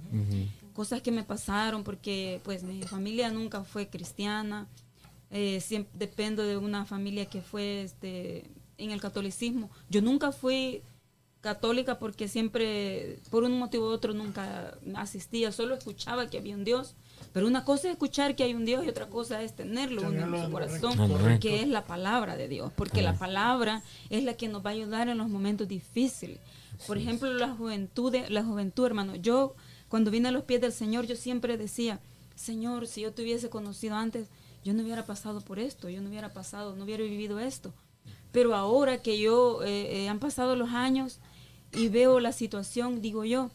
Cosas que me pasaron porque pues mi familia nunca fue cristiana, eh, siempre dependo de una familia que fue este, en el catolicismo. Yo nunca fui católica porque siempre, por un motivo u otro, nunca asistía, solo escuchaba que había un Dios. Pero una cosa es escuchar que hay un Dios y otra cosa es tenerlo uno en su corazón, que es la palabra de Dios, porque la palabra es la que nos va a ayudar en los momentos difíciles. Por ejemplo, la juventud, de- la juventud, hermano. Yo cuando vine a los pies del Señor, yo siempre decía, Señor, si yo te hubiese conocido antes, yo no hubiera pasado por esto, yo no hubiera pasado, no hubiera vivido esto. Pero ahora que yo eh, eh, han pasado los años y veo la situación, digo yo,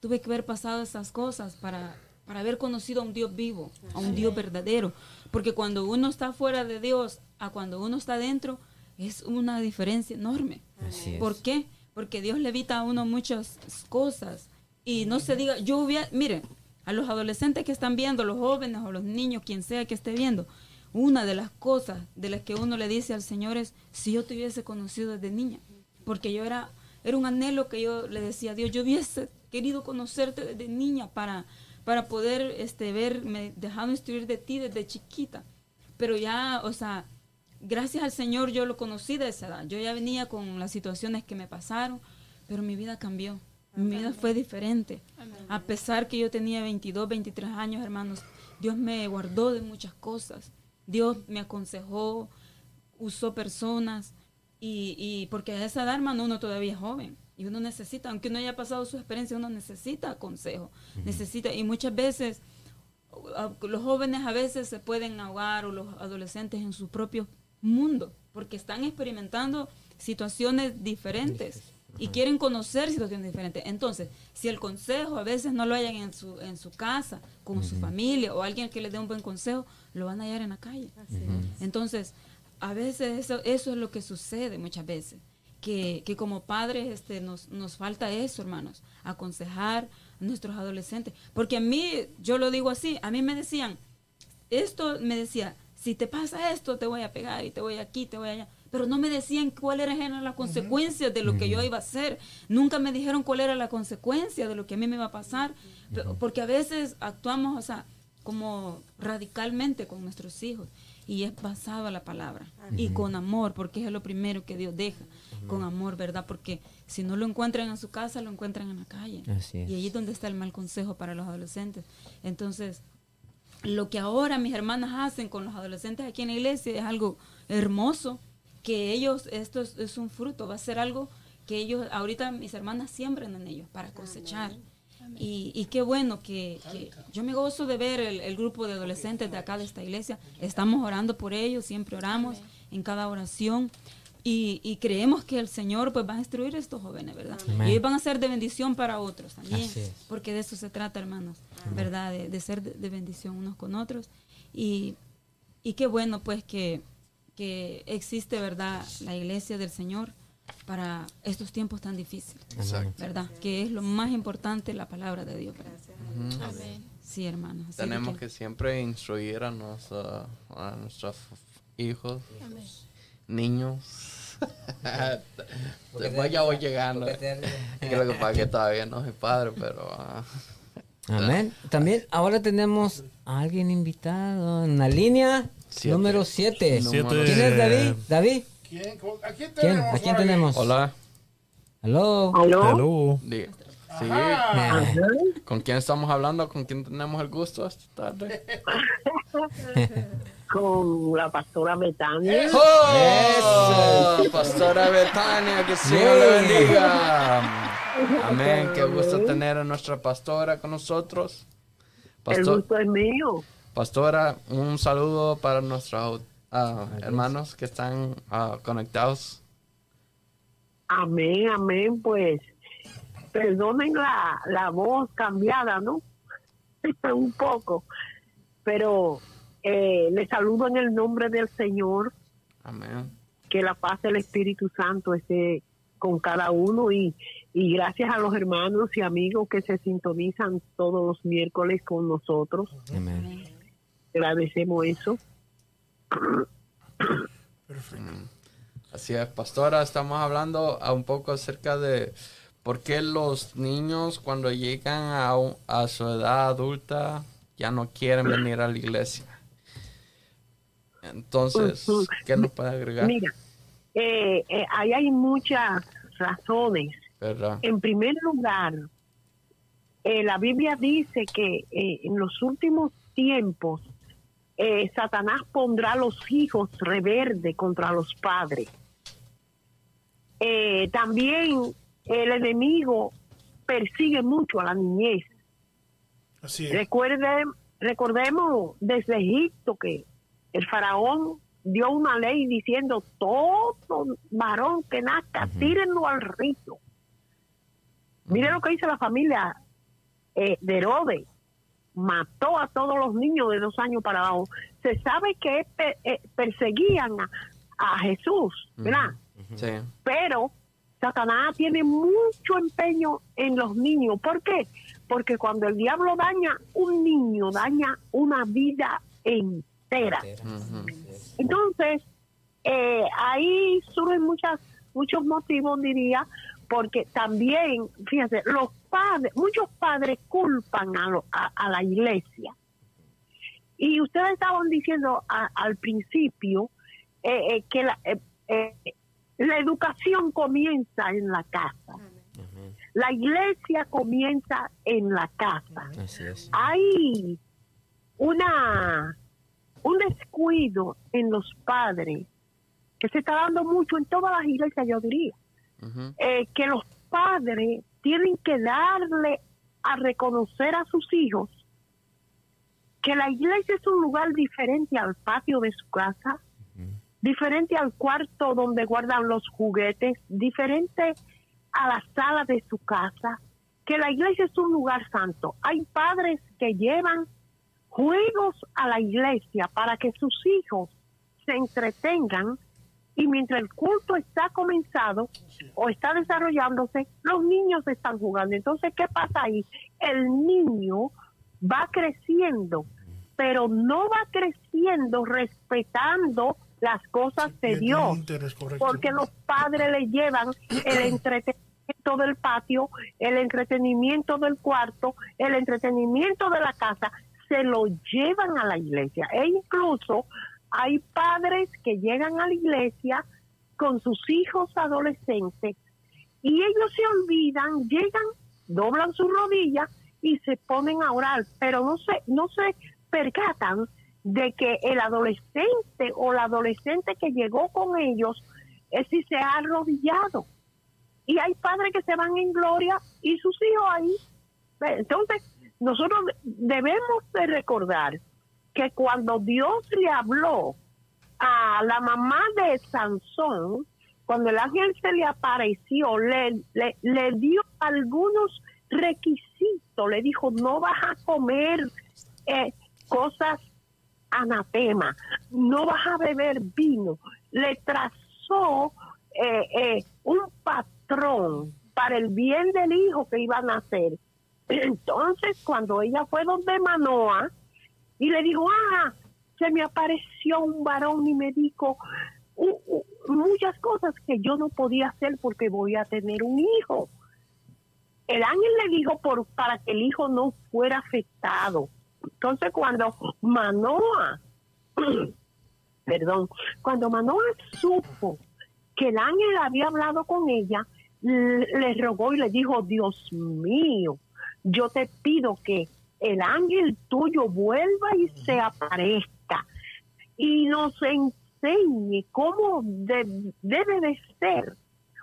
tuve que haber pasado estas cosas para, para haber conocido a un Dios vivo, a un Dios verdadero. Porque cuando uno está fuera de Dios a cuando uno está dentro, es una diferencia enorme. Así es. ¿Por qué? Porque Dios le evita a uno muchas cosas. Y no se diga, yo hubiera, mire, a los adolescentes que están viendo, los jóvenes o los niños, quien sea que esté viendo, una de las cosas de las que uno le dice al Señor es, si yo te hubiese conocido desde niña, porque yo era, era un anhelo que yo le decía a Dios, yo hubiese querido conocerte desde niña para, para poder este, verme, dejado instruir de ti desde chiquita. Pero ya, o sea, gracias al Señor yo lo conocí de esa edad. Yo ya venía con las situaciones que me pasaron, pero mi vida cambió. Mi vida fue diferente. A pesar que yo tenía 22, 23 años, hermanos, Dios me guardó de muchas cosas. Dios me aconsejó, usó personas. Y, y porque a esa edad, hermano, uno todavía es joven. Y uno necesita, aunque uno haya pasado su experiencia, uno necesita consejo. Necesita, y muchas veces los jóvenes a veces se pueden ahogar o los adolescentes en su propio mundo porque están experimentando situaciones diferentes y quieren conocer situaciones diferentes. Entonces, si el consejo a veces no lo hayan en su, en su casa, con su familia o alguien que les dé un buen consejo, lo van a hallar en la calle. Entonces, a veces eso, eso es lo que sucede muchas veces. Que, que como padres este, nos, nos falta eso, hermanos, aconsejar a nuestros adolescentes. Porque a mí, yo lo digo así, a mí me decían, esto me decía, si te pasa esto, te voy a pegar y te voy aquí, te voy allá. Pero no me decían cuáles eran las consecuencias de lo que yo iba a hacer. Nunca me dijeron cuál era la consecuencia de lo que a mí me iba a pasar. Porque a veces actuamos, o sea, como radicalmente con nuestros hijos. Y es basado a la palabra. Y con amor, porque es lo primero que Dios deja. Con amor, ¿verdad? Porque si no lo encuentran en su casa, lo encuentran en la calle. Así es. Y ahí es donde está el mal consejo para los adolescentes. Entonces, lo que ahora mis hermanas hacen con los adolescentes aquí en la iglesia es algo hermoso, que ellos, esto es, es un fruto, va a ser algo que ellos, ahorita mis hermanas siembran en ellos para cosechar. Y, y qué bueno que, que yo me gozo de ver el, el grupo de adolescentes de acá de esta iglesia. Estamos orando por ellos, siempre oramos en cada oración. Y, y creemos que el Señor pues va a instruir a estos jóvenes, ¿verdad? Amén. Y ellos van a ser de bendición para otros también. Porque de eso se trata, hermanos, ¿verdad? De, de ser de, bendición unos con otros. Y, y qué bueno, pues, que, que existe, ¿verdad? La iglesia del Señor para estos tiempos tan difíciles, Exacto. ¿verdad? Que es lo más importante, la palabra de Dios. ¿verdad? Amén. Sí, hermanos. así Tenemos que- que siempre instruir a, nos- a nuestros hijos, Amén. niños. (laughs) Después ya voy llegando. (laughs) Creo que para que todavía no soy padre, pero... ah, Amén. También ahora tenemos a alguien invitado en la línea Siete. número 7. Siete. ¿Quién es David? David. ¿Quién? ¿Cómo- ¿A quién ¿Quién? tenemos? ¿A quién por ahí? tenemos? Hola. Hello. Sí. Ah, (laughs) ¿Con quién estamos hablando? ¿Con quién tenemos el gusto esta tarde? (laughs) Con la pastora Betania. ¡Oh! Pastora Betania, que el Señor le Yay. bendiga. (laughs) Amén. Qué gusto tener a nuestra pastora con nosotros. El Pastor, gusto es mío. pastora, un saludo para nuestros ah, hermanos que están ah, conectados. Amén, amén. Pues perdonen la, la voz cambiada, ¿no? (laughs) Un poco. Pero eh, les saludo en el nombre del Señor. Amén. Que la paz del Espíritu Santo esté con cada uno y, y gracias a los hermanos y amigos que se sintonizan todos los miércoles con nosotros. Amén. Agradecemos eso. Así es, pastora, estamos hablando a un poco acerca de por qué los niños cuando llegan a, su edad adulta ya no quieren venir a la iglesia. Entonces. ¿qué nos puede agregar? Mira, eh, eh, ahí hay muchas razones. ¿Verdad? En primer lugar, eh, la Biblia dice que eh, en los últimos tiempos eh, Satanás pondrá a los hijos reverde contra los padres. Eh, también el enemigo persigue mucho a la niñez. Así es. Recuerden, recordemos desde Egipto que el faraón dio una ley diciendo todo varón que nazca, tírenlo al río. Mire lo que hizo la familia eh, de Herodes. Mató a todos los niños de dos años para abajo. Se sabe que pe- eh, perseguían a, a Jesús, ¿verdad? Sí. Pero Satanás tiene mucho empeño en los niños. ¿Por qué? Porque cuando el diablo daña un niño, daña una vida entera. Entonces, eh, ahí surgen muchas, muchos motivos, diría, porque también, fíjense, los padres, muchos padres culpan a, lo- a, a la iglesia. Y ustedes estaban diciendo a- al principio eh, eh, que la, eh, la educación comienza en la casa. La iglesia comienza en la casa Así es. hay una un descuido en los padres que se está dando mucho en todas las iglesias, yo diría, Eh, que los padres tienen que darle a reconocer a sus hijos que la iglesia es un lugar diferente al patio de su casa, diferente al cuarto donde guardan los juguetes, diferente a la sala de su casa, que la iglesia es un lugar santo. Hay padres que llevan juegos a la iglesia para que sus hijos se entretengan y mientras el culto está comenzado o está desarrollándose, los niños están jugando. Entonces, ¿qué pasa ahí? El niño va creciendo, pero no va creciendo respetando las cosas de Dios interés, porque los padres le llevan el (clears throat) entretenimiento del patio, el entretenimiento del cuarto, el entretenimiento de la casa, se lo llevan a la iglesia. E incluso hay padres que llegan a la iglesia con sus hijos adolescentes y ellos se olvidan, llegan, doblan sus rodillas y se ponen a orar, pero no se, no se percatan de que el adolescente o la adolescente que llegó con ellos es si se ha arrodillado. Y hay padres que se van en gloria y sus hijos ahí. Entonces, nosotros debemos de recordar que cuando Dios le habló a la mamá de Sansón, cuando el ángel se le apareció, le, le, dio algunos requisitos, le dijo, no vas a comer eh, cosas anatema, no vas a beber vino, le trazó eh, eh, un patrón para el bien del hijo que iban a hacer. (clears throat) Entonces, cuando ella fue donde Manoa y le dijo, ah, se me apareció un varón y me dijo uh, uh, muchas cosas que yo no podía hacer porque voy a tener un hijo. El ángel le dijo por, para que el hijo no fuera afectado. Entonces, cuando Manoa, (clears throat) perdón, cuando Manoa supo que el ángel había hablado con ella, le rogó y le dijo, Dios mío, yo te pido que el ángel tuyo vuelva y se aparezca y nos enseñe cómo de- debe de ser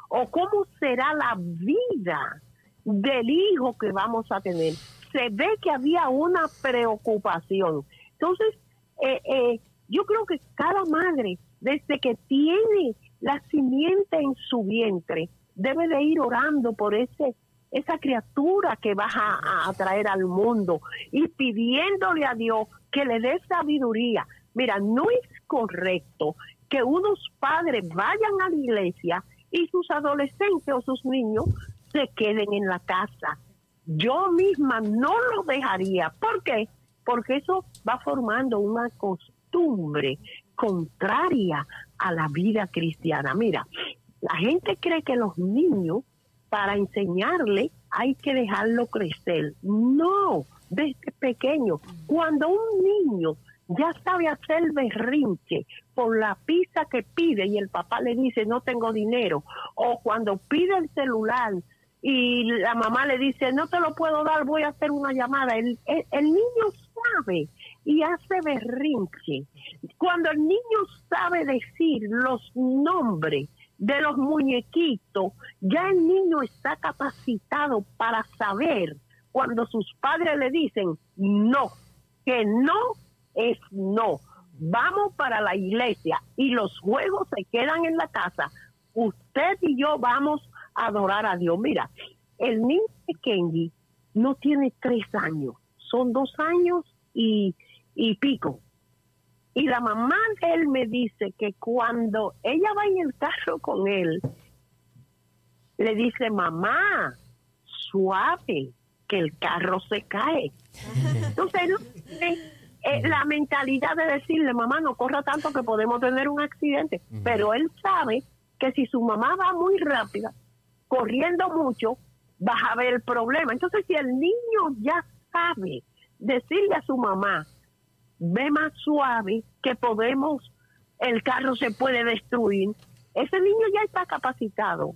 o cómo será la vida del hijo que vamos a tener. Se ve que había una preocupación. Entonces, eh, eh, yo creo que cada madre, desde que tiene la simiente en su vientre, debe de ir orando por ese esa criatura que vas a, traer al mundo y pidiéndole a Dios que le dé sabiduría. Mira, no es correcto que unos padres vayan a la iglesia y sus adolescentes o sus niños se queden en la casa. Yo misma no lo dejaría. ¿Por qué? Porque eso va formando una costumbre contraria a la vida cristiana. Mira, la gente cree que los niños, para enseñarle, hay que dejarlo crecer. No, desde pequeño. Cuando un niño ya sabe hacer berrinche por la pizza que pide y el papá le dice no tengo dinero, o cuando pide el celular y la mamá le dice no te lo puedo dar, voy a hacer una llamada, el, el, niño sabe y hace berrinche. Cuando el niño sabe decir los nombres de los muñequitos, ya el niño está capacitado para saber cuando sus padres le dicen no, que no es no. Vamos para la iglesia y los juegos se quedan en la casa. Usted y yo vamos a adorar a Dios. Mira, el niño de no tiene tres años, son dos años y, y pico. Y la mamá de él me dice que cuando ella va en el carro con él, le dice, mamá, suave, que el carro se cae. Entonces, no, eh, la mentalidad de decirle, mamá, no corra tanto que podemos tener un accidente. Pero él sabe que si su mamá va muy rápida, corriendo mucho, va a haber el problema. Entonces, si el niño ya sabe decirle a su mamá, ve más suave, que podemos, el carro se puede destruir, ese niño ya está capacitado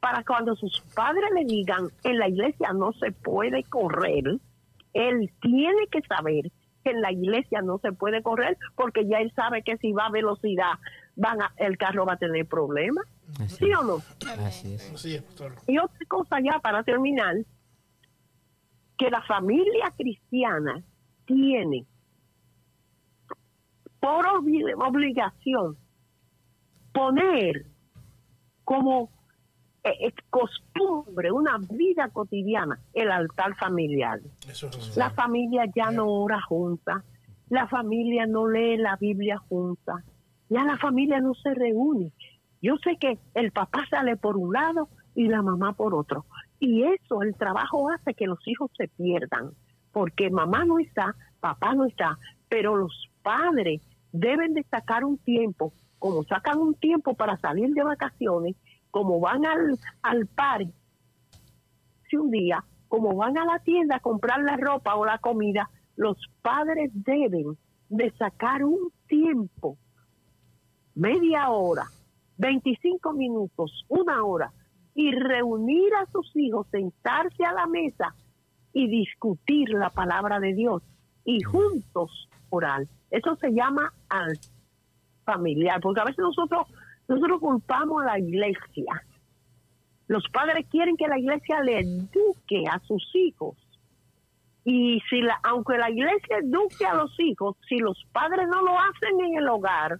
para cuando sus padres le digan, en la iglesia no se puede correr, él tiene que saber que en la iglesia no se puede correr porque ya él sabe que si va a velocidad van a, el carro va a tener problemas. ¿Sí o no? Así es. Así es, pastor. Y otra cosa ya para terminar, que la familia cristiana tiene por obli- obligación poner como eh, eh, costumbre, una vida cotidiana, el altar familiar. Eso es. La familia ya no ora junta, la familia no lee la Biblia junta, ya la familia no se reúne. Yo sé que el papá sale por un lado y la mamá por otro. Y eso, el trabajo hace que los hijos se pierdan, porque mamá no está, papá no está, pero los padres deben de sacar un tiempo, como sacan un tiempo para salir de vacaciones, como van al, al parque si un día, como van a la tienda a comprar la ropa o la comida, los padres deben de sacar un tiempo, media hora, 25 minutos, una hora, y reunir a sus hijos, sentarse a la mesa y discutir la palabra de Dios y juntos orar. Eso se llama al familiar, porque a veces nosotros nosotros culpamos a la iglesia. Los padres quieren que la iglesia le eduque a sus hijos. Y si la, aunque la iglesia eduque a los hijos, si los padres no lo hacen en el hogar,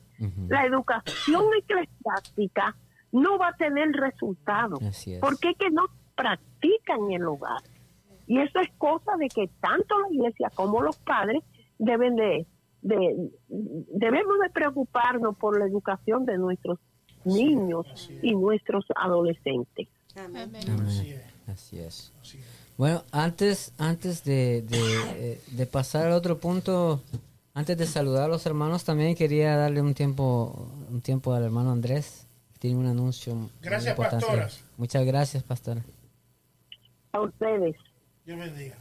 la educación (coughs) eclesiástica no va a tener resultado. Porque es que no practican en el hogar. Y eso es cosa de que tanto la iglesia como los padres deben de, de debemos de preocuparnos por la educación de nuestros niños y nuestros adolescentes. Amén. Amén. Así es. Así es. Así es. Bueno, antes, antes de, de, eh, de pasar al otro punto, antes de saludar a los hermanos, también quería darle un tiempo, un tiempo al hermano Andrés. que Tiene un anuncio. Gracias, pastoras. Muchas gracias, pastora. A ustedes. Dios bendiga.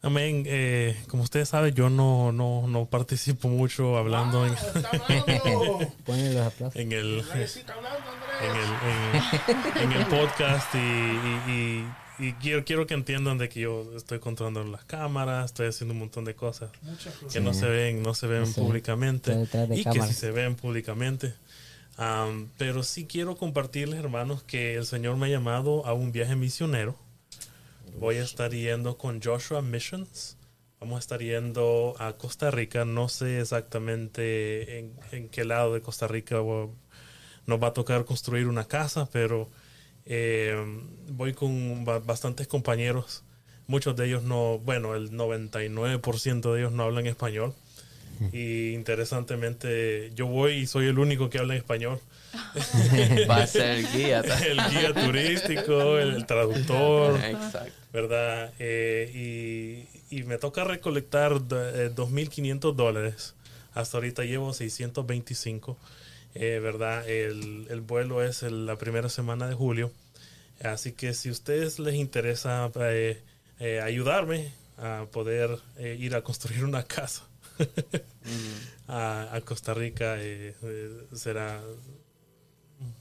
Amén. Eh, como ustedes saben, yo no, no, no participo mucho hablando en, (laughs) aplausos. en el, sí en Andrés. el, en, en el podcast y, y- y- y quiero, quiero que entiendan de que yo estoy controlando las cámaras, estoy haciendo un montón de cosas que no se ven, no se ven ven. públicamente y que sí se ven públicamente. Am, pero sí quiero compartirles, hermanos, que el Señor me ha llamado a un viaje misionero. Voy a estar yendo con Joshua Missions. Vamos a estar yendo a Costa Rica. No sé exactamente en, en qué lado de Costa Rica nos va a tocar construir una casa, pero eh, voy con ba- bastantes compañeros. Muchos de ellos no, bueno, el 99% de ellos no hablan español. Y interesantemente, yo voy y soy el único que habla español. (laughs) Va a ser guía. (laughs) El guía turístico, el traductor, Exacto. ¿verdad? Eh, y, y me toca recolectar do- eh, 2.500 dólares Hasta ahorita llevo 625, eh, ¿verdad? El, el vuelo es el- la primera semana de julio. Así que si a ustedes les interesa eh, ayudarme a poder ir a construir una casa (laughs) a, a Costa Rica, será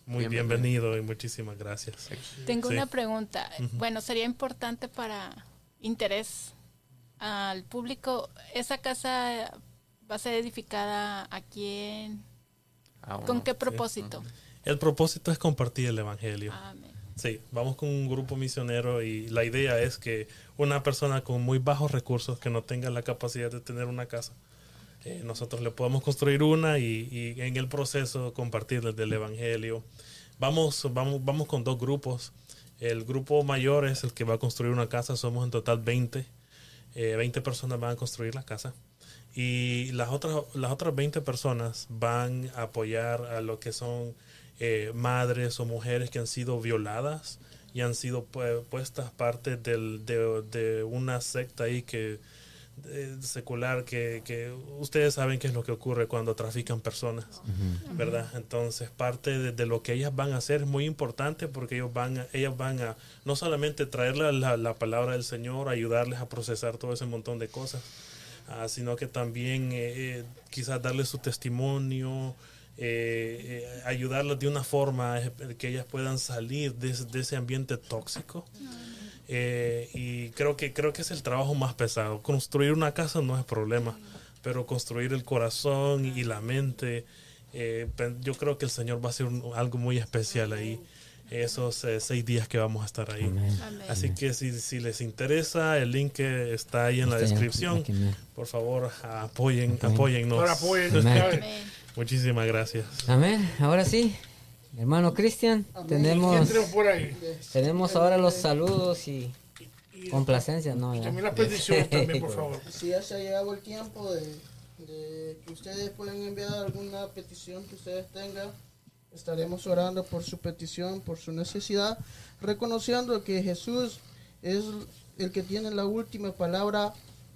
muy Bienvenido. bienvenido y muchísimas gracias. Tengo Sí. una pregunta. Bueno, sería importante para interés al público. ¿Esa casa va a ser edificada aquí en... Ah, ¿Con qué propósito? El propósito es compartir el Evangelio. Amén. Sí, vamos con un grupo misionero y la idea es que una persona con muy bajos recursos, que no tenga la capacidad de tener una casa, eh, nosotros le podemos construir una y, en el proceso compartirles del Evangelio. Vamos, vamos, vamos con dos grupos. El grupo mayor es el que va a construir una casa, somos en total 20. Eh, 20 personas van a construir la casa. Y las otras, las otras 20 personas van a apoyar a lo que son eh, madres o mujeres que han sido violadas y han sido pu- puestas parte del, de, de una secta ahí que eh, secular que, que ustedes saben qué es lo que ocurre cuando trafican personas, ¿verdad? Entonces parte de, de lo que ellas van a hacer es muy importante porque ellos van a, ellas van a no solamente traerle la, la palabra del Señor, ayudarles a procesar todo ese montón de cosas, ah, sino que también eh, eh, quizás darles su testimonio, eh, eh, ayudarlas de una forma eh, que ellas puedan salir de ese ambiente tóxico. Eh, y creo que creo que es el trabajo más pesado. Construir una casa no es problema, pero construir el corazón y la mente, eh, yo creo que el Señor va a hacer un- algo muy especial ahí. Esos eh, seis días que vamos a estar ahí. Amén. Así que si, si les interesa, el link está ahí en la Está descripción. aquí. Por favor, apoyen, Apoyen. apóyennos. Ahora apoyen, Amén. Amén. Muchísimas gracias. Amén. Ahora sí, hermano Cristian, ¿Quién tenemos, tenemos ahora los saludos y complacencias, ¿no? ya. también las peticiones también, por (laughs) favor. Si ya se ha llegado el tiempo de, de que ustedes pueden enviar alguna petición que ustedes tengan, estaremos orando por su petición, por su necesidad, reconociendo que Jesús es el que tiene la última palabra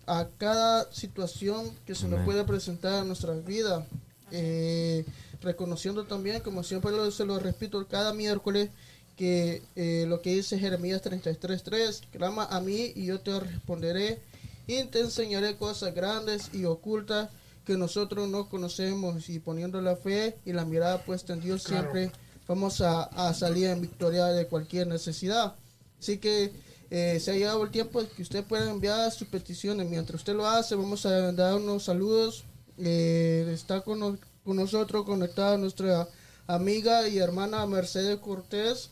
a cada situación que se nos puede presentar en nuestras vidas. Eh, reconociendo también, como siempre lo, se lo repito cada miércoles, que eh, lo que dice Jeremías 33.3, clama a mí y yo te responderé y te enseñaré cosas grandes y ocultas que nosotros no conocemos y poniendo la fe y la mirada puesta en Dios Claro. siempre vamos a, a salir en victoria de cualquier necesidad. Así que eh, se ha llegado el tiempo de que usted pueda enviar sus peticiones. Mientras usted lo hace, vamos a dar unos saludos. Eh, está con, con nosotros conectada nuestra amiga y hermana Mercedes Cortés.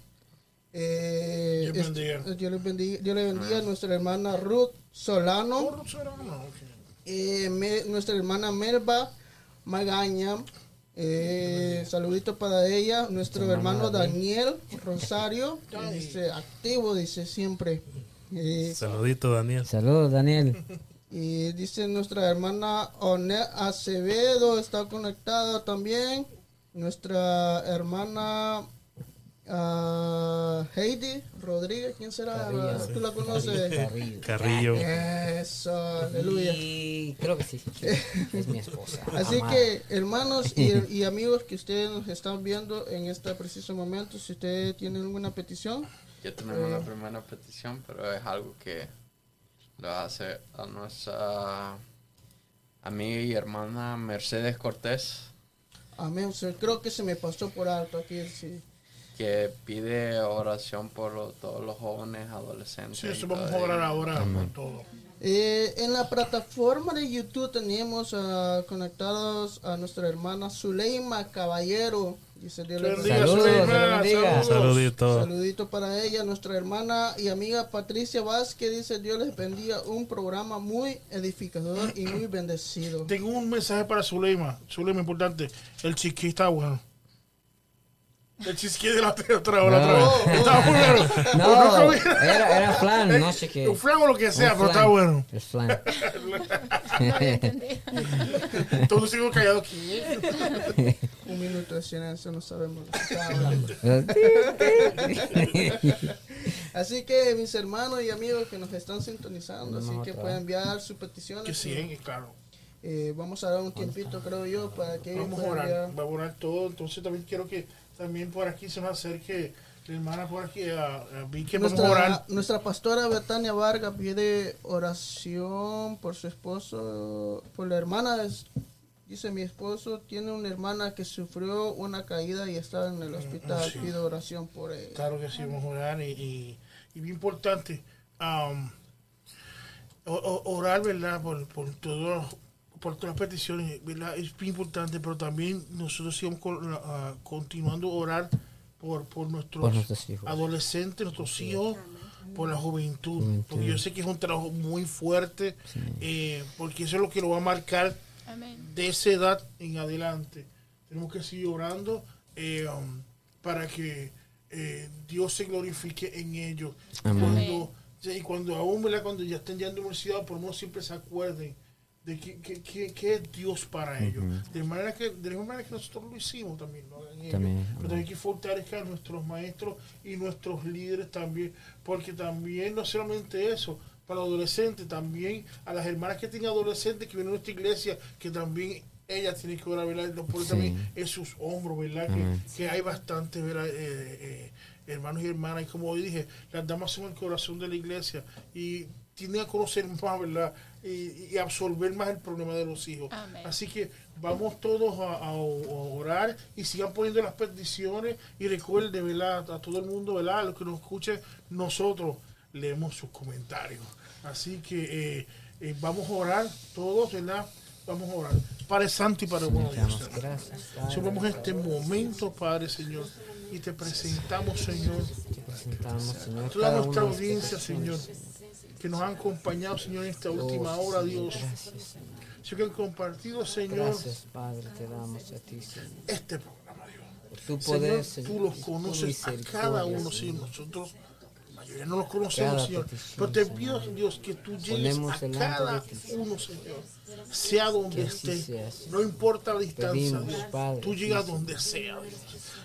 Eh, Dios est- bendiga. Dios les bendiga, Dios le bendiga a nuestra hermana Ruth Solano. Por Serrano, ok. Eh, me- nuestra hermana Melba Magaña. Eh, saludito para ella. Nuestro hermano Daniel Rosario. Dice activo, dice siempre. Eh, Saludito, Daniel. Saludos, Daniel. (laughs) y dice nuestra hermana Onet Acevedo está conectada también. Nuestra hermana ah, Heidi Rodríguez, ¿quién será? ¿Tú la conoces? Carrillo. Carrillo. Eso, aleluya. Y creo que sí. Es mi esposa. (laughs) Así amada. que, hermanos y, y amigos que ustedes nos están viendo en este preciso momento, si ustedes tienen alguna petición, Ya tenemos la primera petición, pero es algo que lo hace a nuestra amiga y hermana Mercedes Cortés, amén. O sea, creo que se me pasó por alto aquí. Sí. que pide oración por lo- todos los jóvenes, adolescentes. Sí, eso vamos a orar ahora por todo. Eh, en la plataforma de YouTube tenemos ah, conectados a nuestra hermana Zuleima Caballero. Dice. Saludos, Zulema, saludos. Saludito. Saludito para ella, nuestra hermana y amiga Patricia Vázquez. Dice Dios les bendiga. Un programa muy edificador y muy bendecido. Tengo un mensaje para Zuleima. Zuleima, importante. El chiqui está bueno. El chisqui de la otra. No. otra vez. Está muy bueno. (laughs) No, comí- era, era flan, no sé qué. Un flan o lo que sea, pero está flan. bueno. Es flan. (laughs) (laughs) No. Todos sigo callado aquí. Un minuto de silencio, no sabemos lo que está hablando. Así que mis hermanos y amigos que nos están sintonizando, así No, que pueden enviar sus peticiones. Que sí, claro. eh, vamos a dar un tiempito, creo yo, para que Vamos a orar, vamos a orar todo. Entonces también quiero que también por aquí se nos acerque la hermana por aquí a, a Vicky. Vamos a orar. Nuestra, nuestra pastora Betania Vargas pide oración por su esposo, por la hermana. es- Dice mi esposo tiene una hermana que sufrió una caída y está en el hospital. sí. Pide oración por ella. Claro que sí, vamos a orar. Y, y, y bien importante, um, orar, ¿verdad? Por, por, todo, por todas las peticiones, ¿verdad? Es importante, pero también nosotros sigamos con- ah, continuando a orar por, por nuestros, Por nuestros hijos. adolescentes, nuestros hijos, por la juventud. Juventud. Porque yo sé que es un trabajo muy fuerte, eh, porque eso es lo que lo va a marcar Amén. de esa edad en adelante. Tenemos que seguir orando eh, um, para que eh, Dios se glorifique en ellos. Amén. Cuando, y cuando aún, ¿verdad? cuando ya estén ya en la universidad, por lo menos siempre se acuerden de que, que- que- que es Dios para ellos. De manera que de la misma manera que nosotros lo hicimos también, hagan ellos. También, Pero amén. también hay que fortalecer a nuestros maestros y nuestros líderes también, porque también no solamente eso, para los adolescentes, también a las hermanas que tienen adolescentes que vienen a nuestra iglesia, que también ellas tienen que orar, ¿verdad? Lo ponen Sí. también en sus hombros, ¿verdad? Que, que hay bastantes, ¿verdad? Eh, eh, hermanos y hermanas, y como hoy dije, las damas son el corazón de la iglesia y tienen a conocer más, ¿verdad? Y, y absorber más el problema de los hijos. Amén. Así que vamos todos a, a- a orar y sigan poniendo las peticiones y recuerden, ¿verdad? A todo el mundo, ¿verdad? A los que nos escuchen, nosotros leemos sus comentarios. Así que eh, eh, vamos a orar todos, ¿verdad? Vamos a orar. Padre Santo y Padre bueno Dios. a este momento, Padre Señor, y te presentamos, Señor, Te presentamos, Señor, toda nuestra audiencia, Señor. Que nos han acompañado, Señor, en esta última hora, Dios. Gracias, Señor. Que han compartido, Señor, Gracias, Padre, te damos a ti, Señor. este programa, Dios. Por tu poder, Señor. tú los conoces a cada uno, Señor. Nosotros, la mayoría no los conocemos, Señor. Pero te pido, Dios, que tú llegues a cada uno, Señor. Sea donde esté. No importa la distancia, Dios. Tú llegas donde sea, Dios.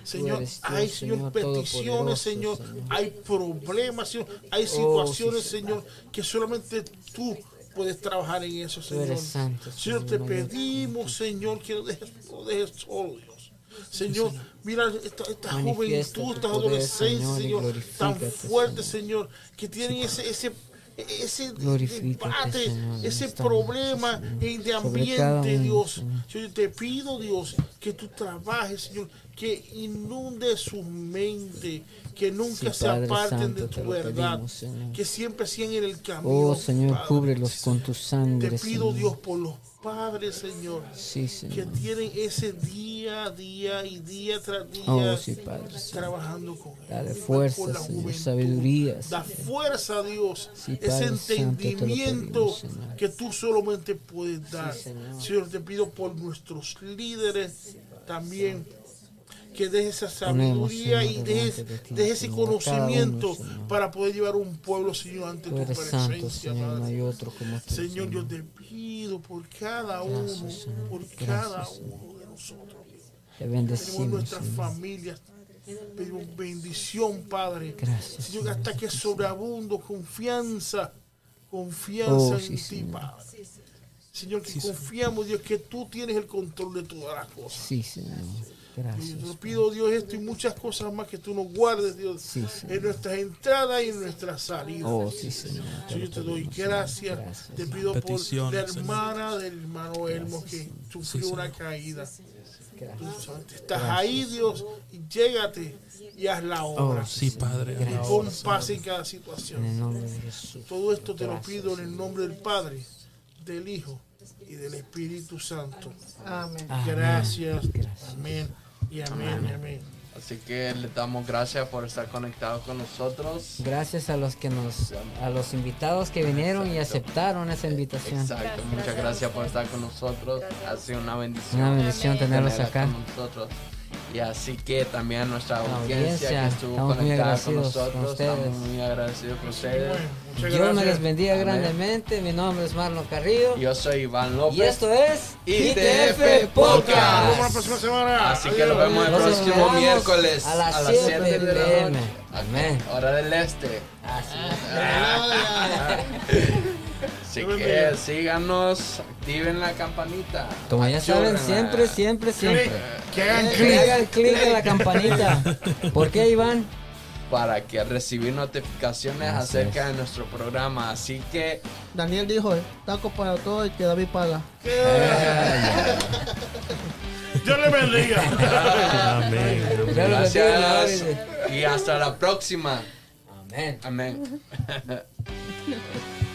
Señor, Dios, hay, Señor, peticiones, Señor. Señor. Hay problemas, Señor. Hay Oh, sí, situaciones, Señor. Que solamente tú puedes trabajar en eso, Señor. santo, Señor, te pedimos, Señor, que no dejes, no dejes solo, Dios. Señor, mira esta, esta juventud, poder, adolescencias, Señor, tan fuertes, Señor. Que tienen ese, ese, ese debate, Señor, ese esta problema Señor. de ambiente, Dios. Señor. Yo te pido, Dios, que tú trabajes, Señor, que inunde su mente, que nunca Sí, se aparten Santo, de te tu verdad, pedimos, que siempre sigan en el camino. Oh, Señor, cúbrelos con tu Te sangre, pido, Señor. Dios, por los padres, Señor, Sí, que Señor. tienen ese día a día y día tras día Oh, sí, Padre. sí. trabajando con él. Dale fuerza, la Señor, juventud. sabiduría, Da fuerza, Dios, Sí, ese Santo, te entendimiento pedimos, que tú solamente puedes dar. Señor. Señor, te pido por nuestros líderes también que deje esa sabiduría y Señor, deje, delante de ti, deje ese conocimiento para poder llevar un pueblo, Señor, ante tu presencia, Señor, Padre. yo te pido por cada uno, por cada uno de nosotros. Dios. Te Tenemos bendecimos, nuestras familias. Pedimos bendición, Padre. Gracias, Señor, hasta que sobreabundo confianza, confianza Oh, en sí, ti. Padre. Señor, que confiamos, Dios, que tú tienes el control de todas las cosas. Sí, Señor. Gracias. yo te pido, Dios, esto y muchas cosas más que tú nos guardes, Dios, Sí, en nuestras entradas y en nuestras salidas. Oh, sí, Señor. Señor, yo te doy gracias. Gracias, Te pido por la Señor. hermana del hermano Elmo que sufrió Sí, una Señor. caída. Tú estás ahí, Dios, y llégate y haz la obra. Oh, Sí, Padre. y pon paz en cada En el situación. nombre de Jesús. Todo esto te lo pido en el nombre del Padre, del Hijo y del Espíritu Santo. Amén. Amén. Gracias. Gracias. Amén. Y amén. Y amén. Así que le damos gracias por estar conectados con nosotros. Gracias a los que nos, a los invitados que vinieron y aceptaron esa invitación. Exacto, Gracias. muchas gracias por estar con nosotros. Ha sido una bendición. Una bendición tenerlos acá. con nosotros. Y así que también a nuestra audiencia, audiencia, que estuvo conectada con nosotros, estamos muy agradecidos con ustedes. Muchas Dios me les bendiga Amén. grandemente. Mi nombre es Marlon Carrillo. Yo soy Iván López. Y esto es ITF Nos vemos la Podcast. próxima semana. Así que nos vemos el próximo miércoles a las 7 7 de la p.m. noche. Amén. Hora del este. Así. (laughs) Así que síganos, activen la campanita. Como ya saben, siempre, siempre, siempre. Clic, Que hagan Eh, Que clic. hagan clic en la (laughs) campanita. ¿Por qué, Iván? Para que recibir notificaciones Así acerca es. de nuestro programa. Así que Daniel dijo, eh, taco para todo y que David paga. (laughs) Dios le bendiga. Amén. (laughs) gracias y hasta la próxima. Amén. Amén. (laughs)